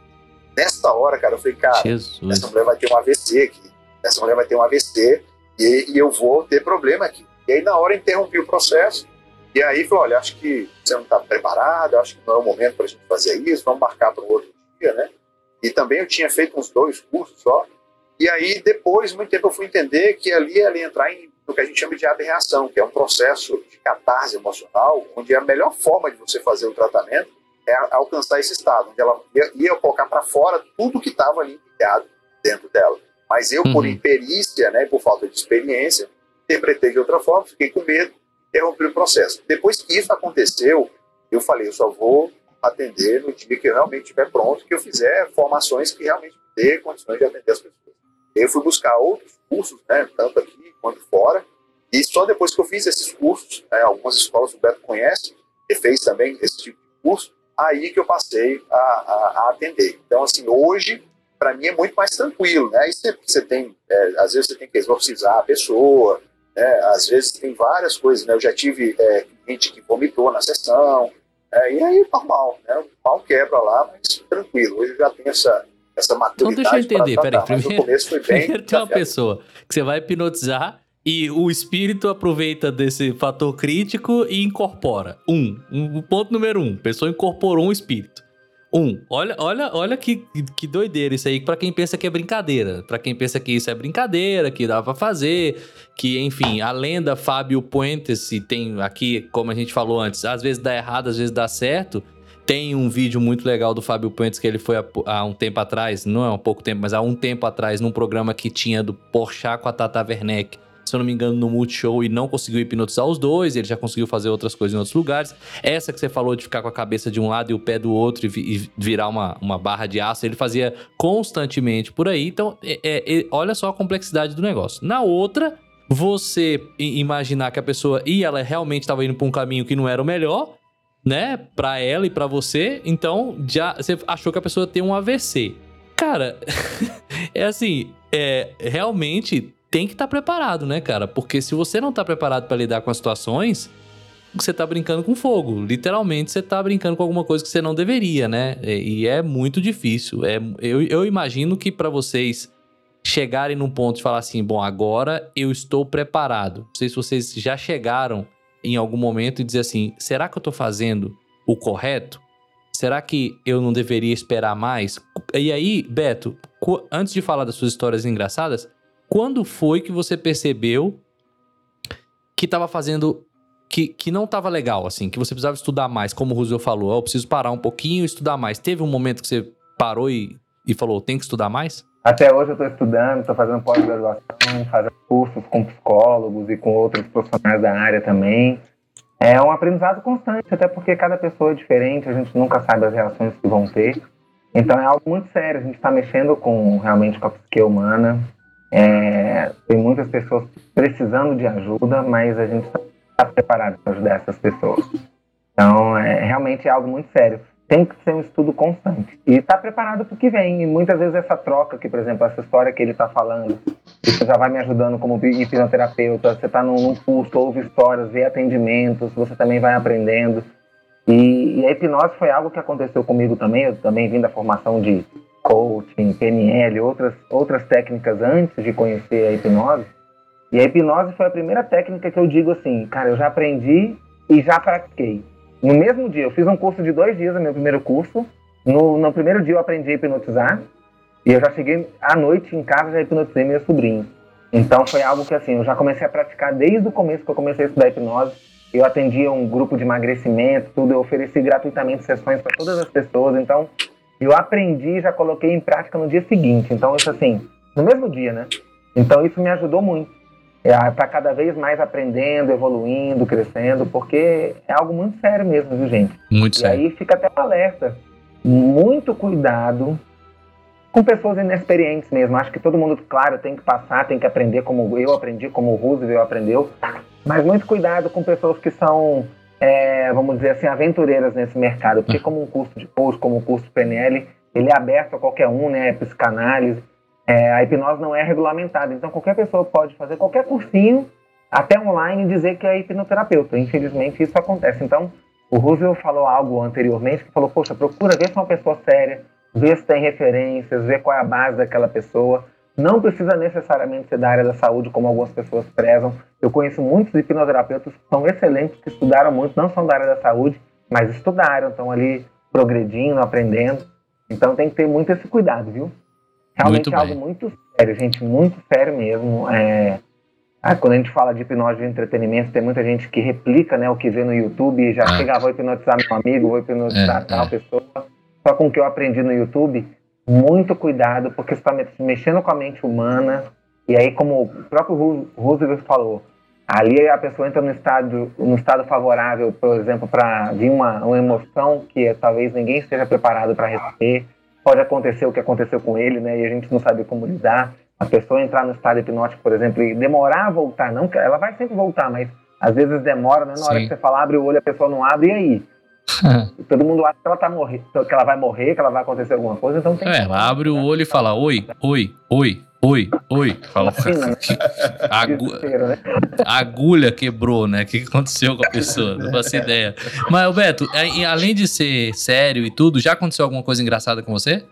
Nessa hora, cara, eu falei, cara, Jesus. essa mulher vai ter um AVC aqui. Essa mulher vai ter um AVC e, e eu vou ter problema aqui. E aí, na hora, interrompi o processo. E aí, falou: olha, acho que você não está preparado, acho que não é o momento para a gente fazer isso, vamos marcar para um outro dia, né? E também eu tinha feito uns dois cursos só. E aí, depois, muito tempo, eu fui entender que ali ela ia entrar em, no que a gente chama de aberração, que é um processo de catarse emocional, onde a melhor forma de você fazer o tratamento é alcançar esse estado, onde ela ia, ia colocar para fora tudo que estava ali empilhado dentro dela. Mas eu, por Uhum. imperícia, né, por falta de experiência, interpretei de outra forma, fiquei com medo interromper o processo. Depois que isso aconteceu, eu falei, eu só vou atender no dia que eu realmente estiver pronto, que eu fizer formações que realmente dê condições de atender as pessoas. Eu fui buscar outros cursos, né, tanto aqui quanto fora, e só depois que eu fiz esses cursos, né, algumas escolas o Beto conhece, e fez também esse tipo de curso, aí que eu passei a, a, a atender. Então, assim, hoje, para mim é muito mais tranquilo, né? Aí você, você tem, é, às vezes você tem que exorcizar a pessoa, né? Às vezes tem várias coisas, né? Eu já tive é, gente que vomitou na sessão, é, e aí normal, né? O pau quebra lá, mas tranquilo. Hoje eu já tenho essa, essa maturidade. Então deixa eu entender, peraí, primeiro, começo foi bem primeiro tem uma pessoa que você vai hipnotizar e o espírito aproveita desse fator crítico e incorpora. Um, um ponto número um, a pessoa incorporou um espírito. Um, olha, olha, olha que, que doideira isso aí para quem pensa que é brincadeira, para quem pensa que isso é brincadeira, que dá para fazer, que enfim, a lenda Fábio Puentes tem aqui, como a gente falou antes, às vezes dá errado, às vezes dá certo. Tem um vídeo muito legal do Fábio Puentes que ele foi há, um tempo atrás, não é um pouco tempo, mas há um tempo atrás, num programa que tinha do Porchat com a Tata Werneck se eu não me engano, no Multishow e não conseguiu hipnotizar os dois, ele já conseguiu fazer outras coisas em outros lugares. Essa que você falou de ficar com a cabeça de um lado e o pé do outro e, virar uma, uma barra de aço, ele fazia constantemente por aí. Então, é, é, é, olha só a complexidade do negócio. Na outra, você imaginar que a pessoa e ela realmente estava indo para um caminho que não era o melhor, né, para ela e para você, então já você achou que a pessoa tem um AVC. Cara, <laughs> é assim, é realmente tem que estar tá preparado, né, cara? Porque se você não tá preparado para lidar com as situações, você tá brincando com fogo. Literalmente, você tá brincando com alguma coisa que você não deveria, né? E é muito difícil. É, eu, eu imagino que para vocês chegarem num ponto de falar assim, bom, agora eu estou preparado. Não sei se vocês já chegaram em algum momento e dizer assim, será que eu tô fazendo o correto? Será que eu não deveria esperar mais? E aí, Beto, antes de falar das suas histórias engraçadas, quando foi que você percebeu que estava fazendo. Que, que não estava legal, assim, que você precisava estudar mais, como o Roosevelt falou, eu preciso parar um pouquinho e estudar mais. Teve um momento que você parou e, e falou, tem que estudar mais? Até hoje eu estou estudando, estou fazendo pós-graduação, fazendo cursos com psicólogos e com outros profissionais da área também. É um aprendizado constante, até porque cada pessoa é diferente, a gente nunca sabe as reações que vão ter. Então é algo muito sério, a gente está mexendo com realmente com a psique humana, é, tem muitas pessoas precisando de ajuda, mas a gente está preparado para ajudar essas pessoas. Então, é, realmente é algo muito sério. Tem que ser um estudo constante. E está preparado para o que vem. E muitas vezes essa troca, que, por exemplo, essa história que ele está falando, isso já vai me ajudando como hipnoterapeuta. Você está num, num curso, ouve histórias, vê atendimentos, você também vai aprendendo. E, e a hipnose foi algo que aconteceu comigo também. Eu também vim da formação de coaching, PNL, outras, outras técnicas antes de conhecer a hipnose. E a hipnose foi a primeira técnica que eu digo assim, cara, eu já aprendi e já pratiquei. No mesmo dia, eu fiz um curso de dois dias, meu primeiro curso. No, no primeiro dia eu aprendi a hipnotizar. E eu já cheguei à noite em casa já hipnotizei meu sobrinho. Então foi algo que assim, eu já comecei a praticar desde o começo que eu comecei a estudar hipnose. Eu atendia um grupo de emagrecimento, tudo, eu ofereci gratuitamente sessões para todas as pessoas. Então eu aprendi e já coloquei em prática no dia seguinte. Então, isso assim, no mesmo dia, né? Então, isso me ajudou muito. É, para cada vez mais aprendendo, evoluindo, crescendo, porque é algo muito sério mesmo, viu, gente? Muito e sério. E aí fica até alerta. Muito cuidado com pessoas inexperientes mesmo. Acho que todo mundo, claro, tem que passar, tem que aprender como eu aprendi, como o Roosevelt aprendeu. Mas muito cuidado com pessoas que são é, vamos dizer assim, aventureiras nesse mercado, porque como um curso de coach, como um curso PNL, ele é aberto a qualquer um, né, psicanálise, é, a hipnose não é regulamentada, então qualquer pessoa pode fazer qualquer cursinho, até online, dizer que é hipnoterapeuta, infelizmente isso acontece, então o Roosevelt falou algo anteriormente, que falou, poxa, procura ver se é uma pessoa séria, ver se tem referências, ver qual é a base daquela pessoa, não precisa necessariamente ser da área da saúde, como algumas pessoas prezam. Eu conheço muitos hipnoterapeutas que são excelentes, que estudaram muito, não são da área da saúde, mas estudaram, estão ali progredindo, aprendendo. Então tem que ter muito esse cuidado, viu? Realmente é algo muito sério, gente, muito sério mesmo. É... Ah, quando a gente fala de hipnose de entretenimento, tem muita gente que replica né, o que vê no YouTube e já ah. chega, ah, vou hipnotizar meu amigo, vou hipnotizar é, tal é. pessoa. Só com o que eu aprendi no YouTube, muito cuidado, porque você está mexendo com a mente humana. E aí, como o próprio Roosevelt falou, Ali a pessoa entra no estado, no estado favorável, por exemplo, para vir uma, uma emoção que talvez ninguém esteja preparado para receber. Pode acontecer o que aconteceu com ele, né? E a gente não sabe como lidar. A pessoa entrar no estado hipnótico, por exemplo, e demorar a voltar, não, ela vai sempre voltar, mas às vezes demora, né? Na hora Sim. que você fala, abre o olho, a pessoa não abre, e aí? E todo mundo acha que ela, tá morrer, que ela vai morrer, que ela vai acontecer alguma coisa, então tem É, ela abre o olho e fala: Oi, oi, oi, oi, oi. Fala, Vacina, né? a <laughs> agu- Desespero, né? a agulha quebrou, né? O que que aconteceu com a pessoa? Não faço <laughs> ideia. Mas, Beto, além de ser sério e tudo, já aconteceu alguma coisa engraçada com você?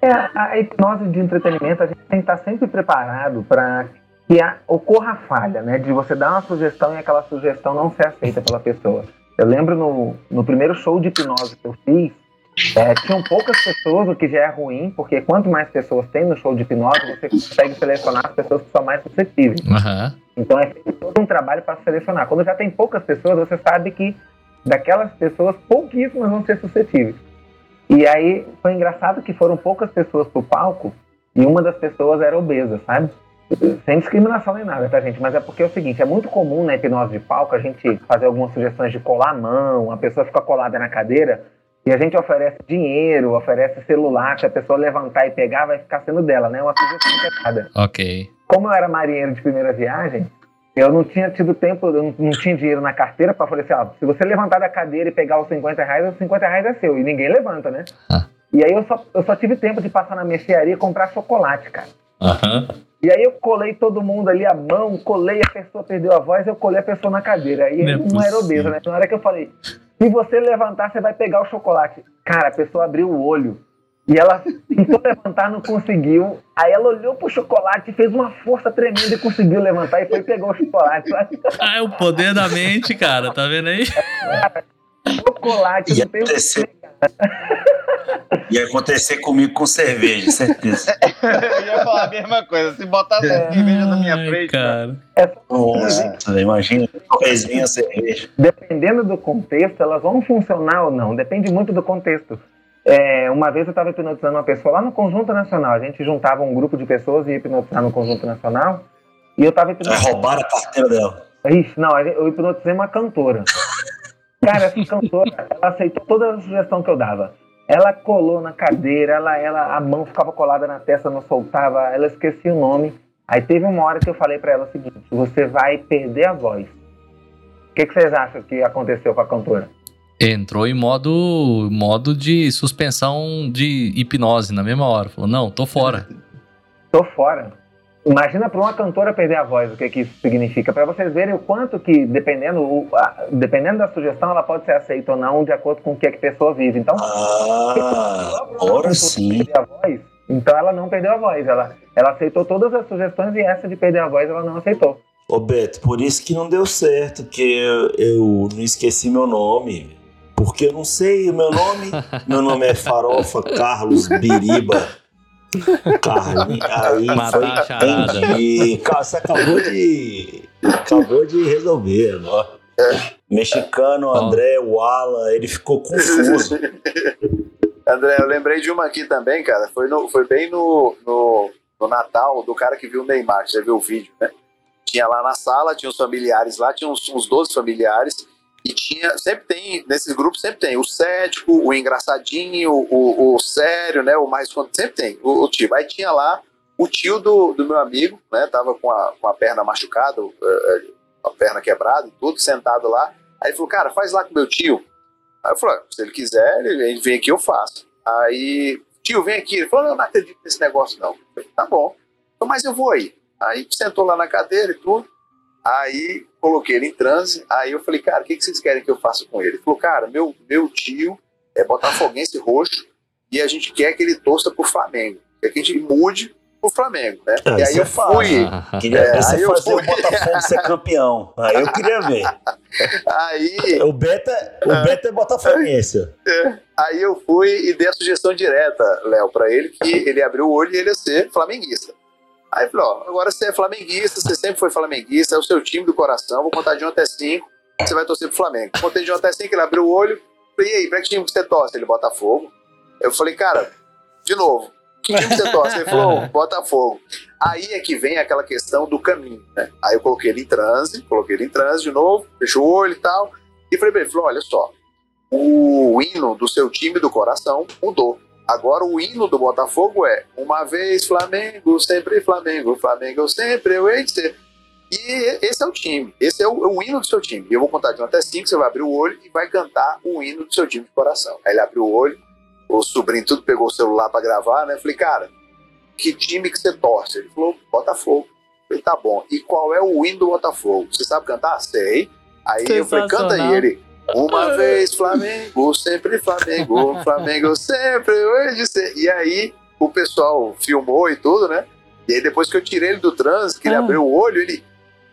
É, a, a hipnose de entretenimento, a gente tem que estar sempre preparado para que a- ocorra a falha, né? De você dar uma sugestão e aquela sugestão não ser aceita pela pessoa. Eu lembro no, no primeiro show de hipnose que eu fiz, é, tinham poucas pessoas, o que já é ruim, porque quanto mais pessoas tem no show de hipnose, você consegue selecionar as pessoas que são mais suscetíveis. Aham. Então é todo um trabalho para selecionar. Quando já tem poucas pessoas, você sabe que daquelas pessoas, pouquíssimas vão ser suscetíveis. E aí foi engraçado que foram poucas pessoas pro palco e uma das pessoas era obesa, sabe? Sem discriminação nem nada, tá, gente? Mas é porque é o seguinte, é muito comum na hipnose de palco a gente fazer algumas sugestões de colar a mão, a pessoa fica colada na cadeira e a gente oferece dinheiro, oferece celular, se a pessoa levantar e pegar, vai ficar sendo dela, né? Uma sugestão errada Ok. como eu era marinheiro de primeira viagem, eu não tinha tido tempo, eu não, não tinha dinheiro na carteira para falar assim, ó, se você levantar da cadeira e pegar os 50 reais, os 50 reais é seu. E ninguém levanta, né? Ah. E aí eu só, eu só tive tempo de passar na mercearia e comprar chocolate, cara. Aham. E aí eu colei todo mundo ali a mão, colei, a pessoa perdeu a voz, eu colei a pessoa na cadeira. Aí Não é não era obeso, né? Na hora que eu falei, se você levantar, você vai pegar o chocolate. Cara, a pessoa abriu o olho. E ela <laughs> tentou levantar, não conseguiu. Aí ela olhou pro chocolate, fez uma força tremenda e conseguiu levantar e foi e pegou o chocolate. <laughs> Ah, é o poder da mente, cara. Tá vendo aí? chocolate, não tem o que <laughs> ia acontecer comigo com cerveja, certeza. <laughs> Eu ia falar a mesma coisa. Se botasse cerveja na minha frente, cara. Nossa, imagina, torresminha cerveja. dependendo do contexto, elas vão funcionar ou não. Depende muito do contexto. É, uma vez eu estava hipnotizando uma pessoa lá no Conjunto Nacional. A gente juntava um grupo de pessoas e ia hipnotizar no Conjunto Nacional. E eu estava hipnotizando. roubar a carteira dela. Ixi, não, eu hipnotizei uma cantora. <laughs> Cara, essa cantora, ela aceitou toda a sugestão que eu dava. Ela colou na cadeira, ela, ela, a mão ficava colada na testa, não soltava, ela esquecia o nome. Aí teve uma hora que eu falei pra ela o seguinte: você vai perder a voz. O que, que vocês acham que aconteceu com a cantora? Entrou em modo, modo de suspensão de hipnose na mesma hora. Falou, não, tô fora. Tô fora. Imagina para uma cantora perder a voz, o que, que isso significa. Para vocês verem o quanto que, dependendo, o- a- dependendo da sugestão, ela pode ser aceita ou não, de acordo com o que a pessoa vive. Então, Ah, agora sim. perder a voz, então ela não perdeu a voz. Ela, ela aceitou todas as sugestões e essa de perder a voz ela não aceitou. Ô Beto, por isso que não deu certo, que eu, eu não esqueci meu nome. Porque eu não sei o meu nome. <laughs> meu nome é Farofa Carlos Biriba. <laughs> Carne. Aí Matar a charada. E cara, você acabou de. Acabou de resolver agora. Mexicano, André, Wala, ele ficou confuso. <laughs> André, eu lembrei de uma aqui também, cara. Foi, no, foi bem no, no, no Natal do cara que viu o Neymar. Você viu o vídeo, né? Tinha lá na sala, tinha os familiares lá, tinha uns, uns 12 familiares. E tinha, sempre tem, nesses grupos sempre tem o cético, o engraçadinho, o, o sério, né? O mais. Sempre tem o, o tipo. Aí tinha lá o tio do, do meu amigo, né? Tava com a, com a perna machucada, eh, a perna quebrada tudo, sentado lá. Aí ele falou, cara, faz lá com meu tio. Aí eu falei, "Ah, se ele quiser, ele vem aqui, eu faço. Aí, tio, vem aqui. Ele falou, não, não acredito nesse negócio, não. Eu falei, tá bom. Mas eu vou aí. Aí sentou lá na cadeira e tudo. Aí coloquei ele em transe. Aí eu falei, cara, o que, que vocês querem que eu faça com ele? Ele falou, cara, meu, meu tio é botafoguense roxo e a gente quer que ele torça pro Flamengo. Quer que a gente mude pro Flamengo, né? Ah, e aí é eu fácil. fui. <laughs> Queria É, você aí eu fui. o Botafogo ser campeão. Aí eu queria ver. Aí O Beto é, o Beto é botafoguense. Aí eu fui e dei a sugestão direta, Léo, pra ele, que ele abriu o olho e ele ia ser flamenguista. Aí eu ó, agora você é flamenguista, você sempre foi flamenguista, é o seu time do coração, vou contar de 1 até 5, você vai torcer pro Flamengo. Contei de 1 até 5, ele abriu o olho, falei, e aí, pra que time você torce? Ele, Botafogo. Eu falei, cara, de novo, Que time você torce? Ele falou, Botafogo. Aí é que vem aquela questão do caminho, né? Aí eu coloquei ele em transe, coloquei ele em transe de novo, fechou o olho e tal. E falei pra ele, falou, olha só, o hino do seu time do coração mudou. Agora o hino do Botafogo é uma vez Flamengo, sempre Flamengo, Flamengo sempre eu hei de ser. E esse é o time, esse é o, o, hino do seu time. Eu vou contar de 1 até 5, você vai abrir o olho e vai cantar o hino do seu time de coração. Aí ele abriu o olho, o sobrinho tudo pegou o celular para gravar, né? Eu falei, cara, que time que você torce? Ele falou, Botafogo. Eu falei, tá bom. E qual é o hino do Botafogo? Você sabe cantar? Sei. Aí eu falei, canta aí. Ele, uma <laughs> vez Flamengo, sempre Flamengo, Flamengo sempre hoje. E aí o pessoal filmou e tudo, né? E aí depois que eu tirei ele do trânsito, que ele ah. abriu o olho, ele.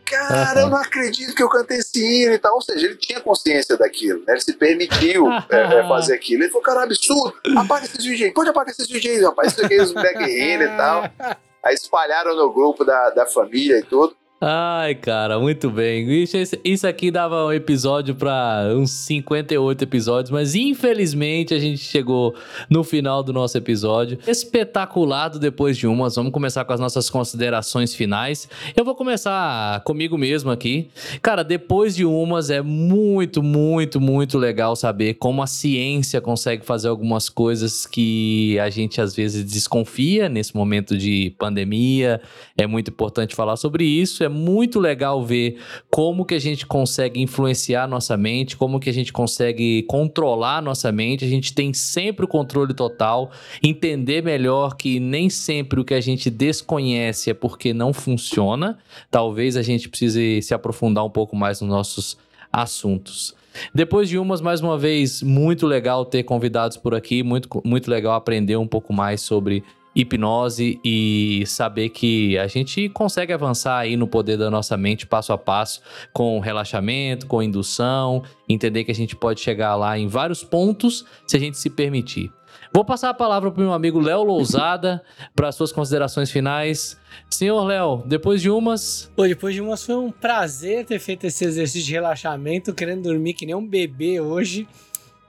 Cara, eu não acredito que eu cantei esse hino e tal. Ou seja, ele tinha consciência daquilo, né? Ele se permitiu é, é, fazer aquilo. Ele falou, cara, absurdo, apaga esses vídeos aí, pode apagar esses vídeos aí, rapaz. Isso aqui, os moleques rindo e tal. <laughs> Aí espalharam no grupo da, da família e tudo. Ai, cara, muito bem. Isso, isso aqui dava um episódio para uns 58 episódios, mas infelizmente a gente chegou no final do nosso episódio. Espetaculado depois de umas. Vamos começar com as nossas considerações finais. Eu vou começar comigo mesmo aqui. Cara, depois de umas é muito, muito, muito legal saber como a ciência consegue fazer algumas coisas que a gente às vezes desconfia nesse momento de pandemia. É muito importante falar sobre isso. É muito legal ver como que a gente consegue influenciar nossa mente, como que a gente consegue controlar nossa mente. A gente tem sempre o controle total, entender melhor que nem sempre o que a gente desconhece é porque não funciona. Talvez a gente precise se aprofundar um pouco mais nos nossos assuntos. Depois de umas, mais uma vez, muito legal ter convidados por aqui, muito, muito legal aprender um pouco mais sobre hipnose e saber que a gente consegue avançar aí no poder da nossa mente passo a passo com relaxamento, com indução, entender que a gente pode chegar lá em vários pontos se a gente se permitir. Vou passar a palavra para o meu amigo Léo Lousada <laughs> para suas considerações finais. Senhor Léo, depois de umas. Pô, depois de umas foi um prazer ter feito esse exercício de relaxamento, querendo dormir que nem um bebê hoje.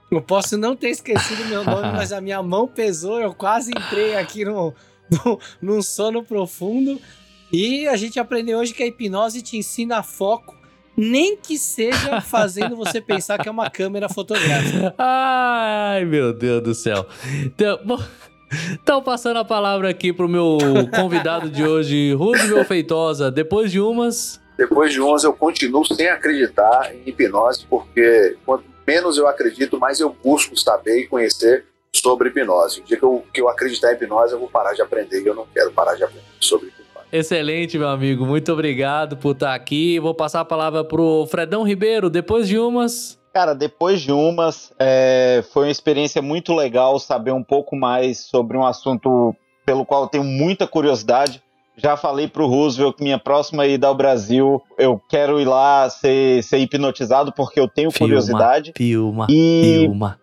Eu posso não ter esquecido meu nome, mas a minha mão pesou, eu quase entrei aqui no, no, num sono profundo. E a gente aprendeu hoje que a hipnose te ensina foco, nem que seja fazendo você pensar que é uma câmera fotográfica. Ai, meu Deus do céu. Então, bom, então passando a palavra aqui pro meu convidado de hoje, Rúdio Feitosa. Depois de umas... Depois de umas eu continuo sem acreditar em hipnose, porque quanto menos eu acredito, mais eu busco saber e conhecer sobre hipnose. O dia que eu, que eu acreditar em hipnose, eu vou parar de aprender e eu não quero parar de aprender sobre hipnose. Excelente, meu amigo. Muito obrigado por estar aqui. Vou passar a palavra pro Fredão Ribeiro. Depois de umas. Cara, depois de umas, é, foi uma experiência muito legal saber um pouco mais sobre um assunto pelo qual eu tenho muita curiosidade. Já falei pro Roosevelt que minha próxima ida ao Brasil, eu quero ir lá ser, ser hipnotizado porque eu tenho filma, curiosidade. Filma, e... filma.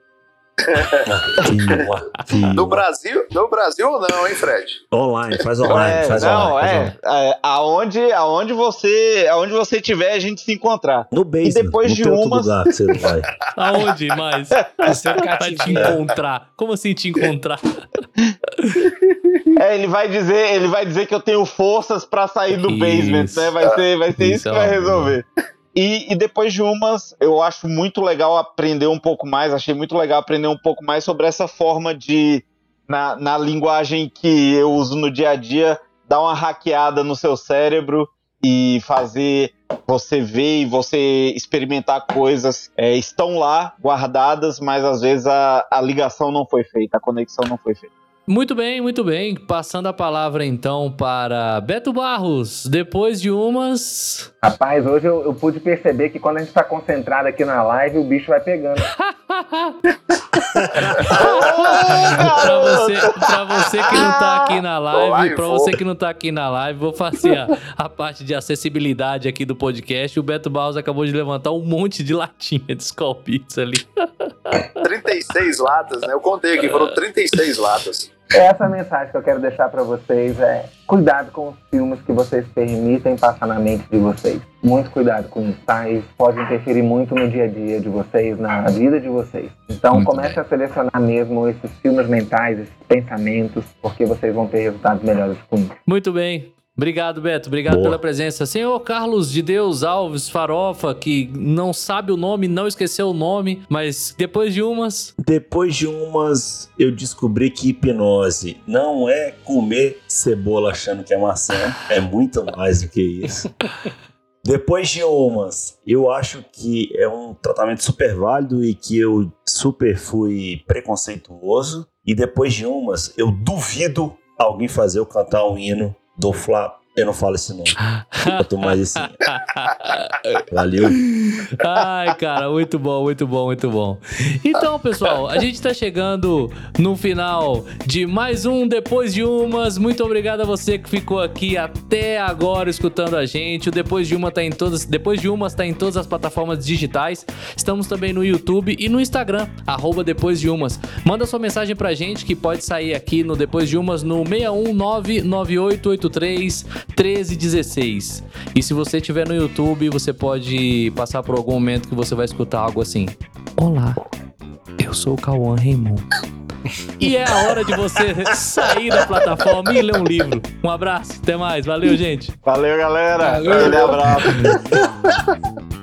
No Brasil, no Brasil ou não, hein, Fred? Online, faz online, é, faz não, online. É, é, aonde, aonde você, aonde você tiver, a gente se encontrar. No basement, e depois de umas... lugar que você vai. <laughs> Aonde mais? <laughs> Você vai te encontrar. Como assim te encontrar? É, ele vai dizer, ele vai dizer que eu tenho forças para sair do isso. basement, né? Vai ser, vai ser isso, isso que vai resolver. E, e, depois de umas, eu acho muito legal aprender um pouco mais, achei muito legal aprender um pouco mais sobre essa forma de, na, na linguagem que eu uso no dia a dia, dar uma hackeada no seu cérebro e fazer você ver e você experimentar coisas é, estão lá guardadas, mas às vezes a, a ligação não foi feita, a conexão não foi feita. Muito bem, muito bem. Passando a palavra então para Beto Barros, depois de umas. Rapaz, hoje eu, eu pude perceber que quando a gente está concentrado aqui na live, o bicho vai pegando. <laughs> pra, você, pra você que não tá aqui na live, pra você que não tá aqui na live, vou fazer a, a parte de acessibilidade aqui do podcast. O Beto Barros acabou de levantar um monte de latinha de Skull Pizza ali. 36 latas, né? Eu contei aqui, foram 36 latas. Essa mensagem que eu quero deixar para vocês é cuidado com os filmes que vocês permitem passar na mente de vocês. Muito cuidado com isso, tá? Isso pode interferir muito no dia a dia de vocês, na vida de vocês. Então Muito comece bem. a selecionar mesmo esses filmes mentais, esses pensamentos, porque vocês vão ter resultados melhores com isso. Muito bem. Obrigado, Beto. Obrigado Boa. pela presença. Senhor Carlos de Deus Alves Farofa, que não sabe o nome, não esqueceu o nome, mas depois de umas. Depois de umas, eu descobri que hipnose não é comer cebola achando que é maçã, é muito mais do que isso. <laughs> Depois de umas, eu acho que é um tratamento super válido e que eu super fui preconceituoso. E depois de umas, eu duvido alguém fazer eu cantar um hino do Flá. Eu não falo esse nome. Quanto mais esse. Valeu. Ai, cara, muito bom, muito bom, muito bom. Então, pessoal, a gente tá chegando no final de mais um Depois de Umas. Muito obrigado a você que ficou aqui até agora escutando a gente. O Depois de Uma tá em todas, Depois de Umas tá em todas as plataformas digitais. Estamos também no YouTube e no Instagram, arroba Depois de Umas. Manda sua mensagem pra gente que pode sair aqui no Depois de Umas no 6199883 1316. E se você estiver no YouTube, você pode passar por algum momento que você vai escutar algo assim: Olá, eu sou o Cauã Raymond. E é a hora de você sair da plataforma e ler um livro. Um abraço, até mais, valeu, gente. Valeu, galera. Valeu. Aquele abraço. <laughs>